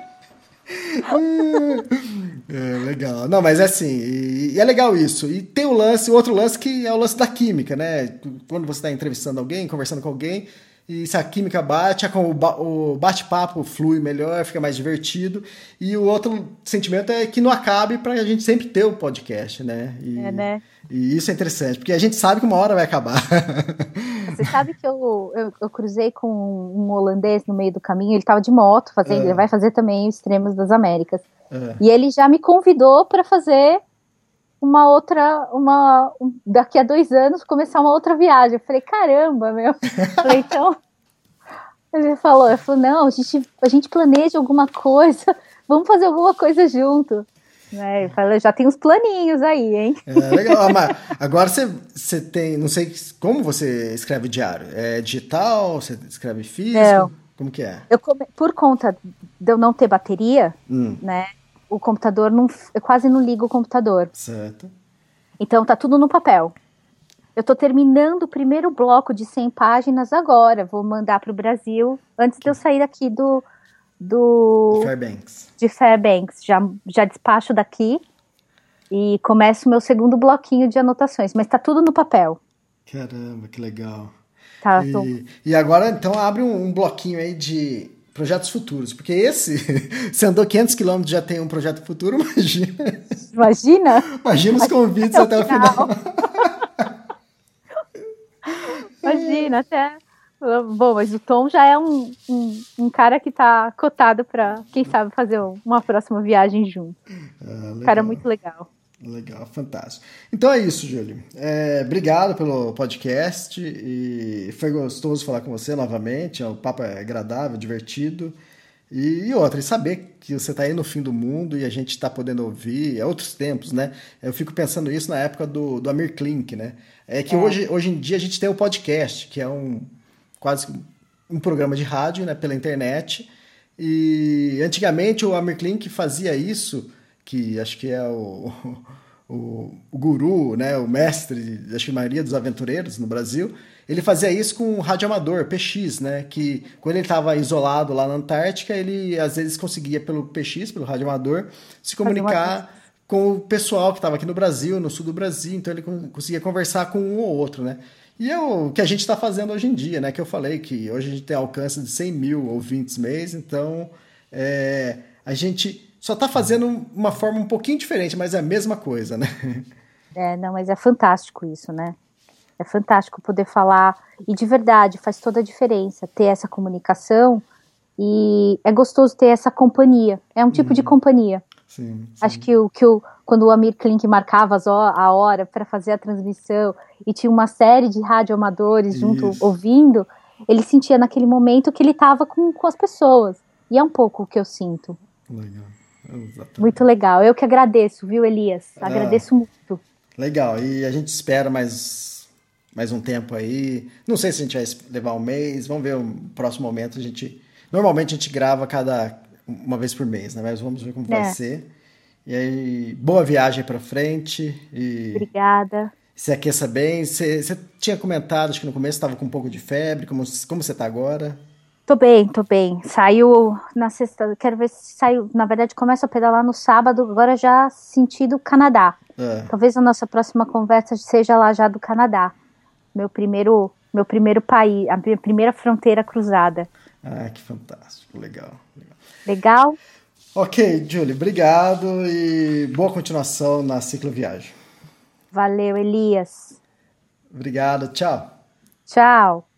É, legal. Não, mas é assim, e, e, é legal isso. E tem o lance, o outro lance que é o lance da química, né? Quando você está entrevistando alguém, conversando com alguém, e se a química bate, o bate-papo flui melhor, fica mais divertido. E o outro sentimento é que não acabe para a gente sempre ter o podcast, né? E, é, né? E isso é interessante, porque a gente sabe que uma hora vai acabar. Você sabe que eu, eu, eu cruzei com um holandês no meio do caminho, ele estava de moto fazendo, é. ele vai fazer também Extremos das Américas. É. E ele já me convidou para fazer uma outra, uma daqui a dois anos começar uma outra viagem. Eu falei, caramba, meu. falei, então. Ele falou, eu falei, não, a gente, a gente planeja alguma coisa, vamos fazer alguma coisa junto. É, fala, já tem uns planinhos aí, hein? É, legal. Ah, mas agora você, você tem, não sei como você escreve diário. É digital? Você escreve físico? Não. Como que é? Eu, come- por conta de eu não ter bateria, Hum, né? O computador não. Eu quase não ligo o computador. certo. Então tá tudo no papel. Eu tô terminando o primeiro bloco de 100 páginas agora. Vou mandar pro Brasil antes de eu sair daqui do. do Fairbanks. de Fairbanks. Já, já despacho daqui e começo o meu segundo bloquinho de anotações. Mas tá tudo no papel. Caramba, que legal. Tá, tô- E, e agora, então, abre um, um bloquinho aí de projetos futuros. Porque esse, você andou 500 quilômetros já tem um projeto futuro, imagina. Imagina? Imagina os convites até o final. Imagina, até. Bom, mas o Tom já é um, um, um cara que tá cotado pra, quem sabe, fazer uma próxima viagem junto. Ah, Cara legal. muito legal. Legal, fantástico. Então é isso, Júlio. É, obrigado pelo podcast e foi gostoso falar com você novamente. O papo é agradável, divertido. E, e outra, e saber que você está aí no fim do mundo e a gente está podendo ouvir, é outros tempos, né? Eu fico pensando isso na época do, do Amir Klink, né? É que Hoje, hoje em dia a gente tem o podcast, que é um quase um programa de rádio né, pela internet. E antigamente o Amir Klink fazia isso, que acho que é o, o, o guru, né, o mestre, acho que a maioria dos aventureiros no Brasil, ele fazia isso com o rádio amador, PX, né, que quando ele estava isolado lá na Antártica, ele às vezes conseguia pelo PX, pelo rádio amador, se comunicar com o pessoal que estava aqui no Brasil, no sul do Brasil, então ele con- conseguia conversar com um ou outro, né? E é o que a gente está fazendo hoje em dia, né? Que eu falei que hoje a gente tem alcance de 100 mil ouvintes mês, então é, a gente só está fazendo uma forma um pouquinho diferente, mas é a mesma coisa, né? É, não, mas é fantástico isso, né? É fantástico poder falar. E de verdade, faz toda a diferença ter essa comunicação. E é gostoso ter essa companhia. É um tipo de companhia. Sim, Acho que, o, que o, quando o Amir Klink marcava as a hora para fazer a transmissão e tinha uma série de radioamadores junto Isso. ouvindo, ele sentia naquele momento que ele estava com, com as pessoas. E é um pouco o que eu sinto. legal. Exatamente. Muito legal. Eu que agradeço, viu, Elias? Ah. Agradeço muito. Legal, e a gente espera mais, mais um tempo aí. Não sei se a gente vai levar um mês, vamos ver o próximo momento. A gente normalmente a gente grava cada uma vez por mês, né? Mas vamos ver como vai É. ser. E aí, boa viagem para frente e Obrigada. se aqueça bem. Você, você tinha comentado, acho que no começo estava com um pouco de febre. Como, como você está agora? Tô bem, tô bem. Saiu na sexta, quero ver se saiu. Na verdade, começo a pedalar no sábado, agora já sentido Canadá. Ah, Talvez a nossa próxima conversa seja lá já do Canadá. Meu primeiro, meu primeiro país, a minha primeira fronteira cruzada. ah, que fantástico, legal. legal. Legal? Ok, Julie, obrigado e boa continuação na cicloviagem. Valeu, Elias. Obrigado, tchau. Tchau.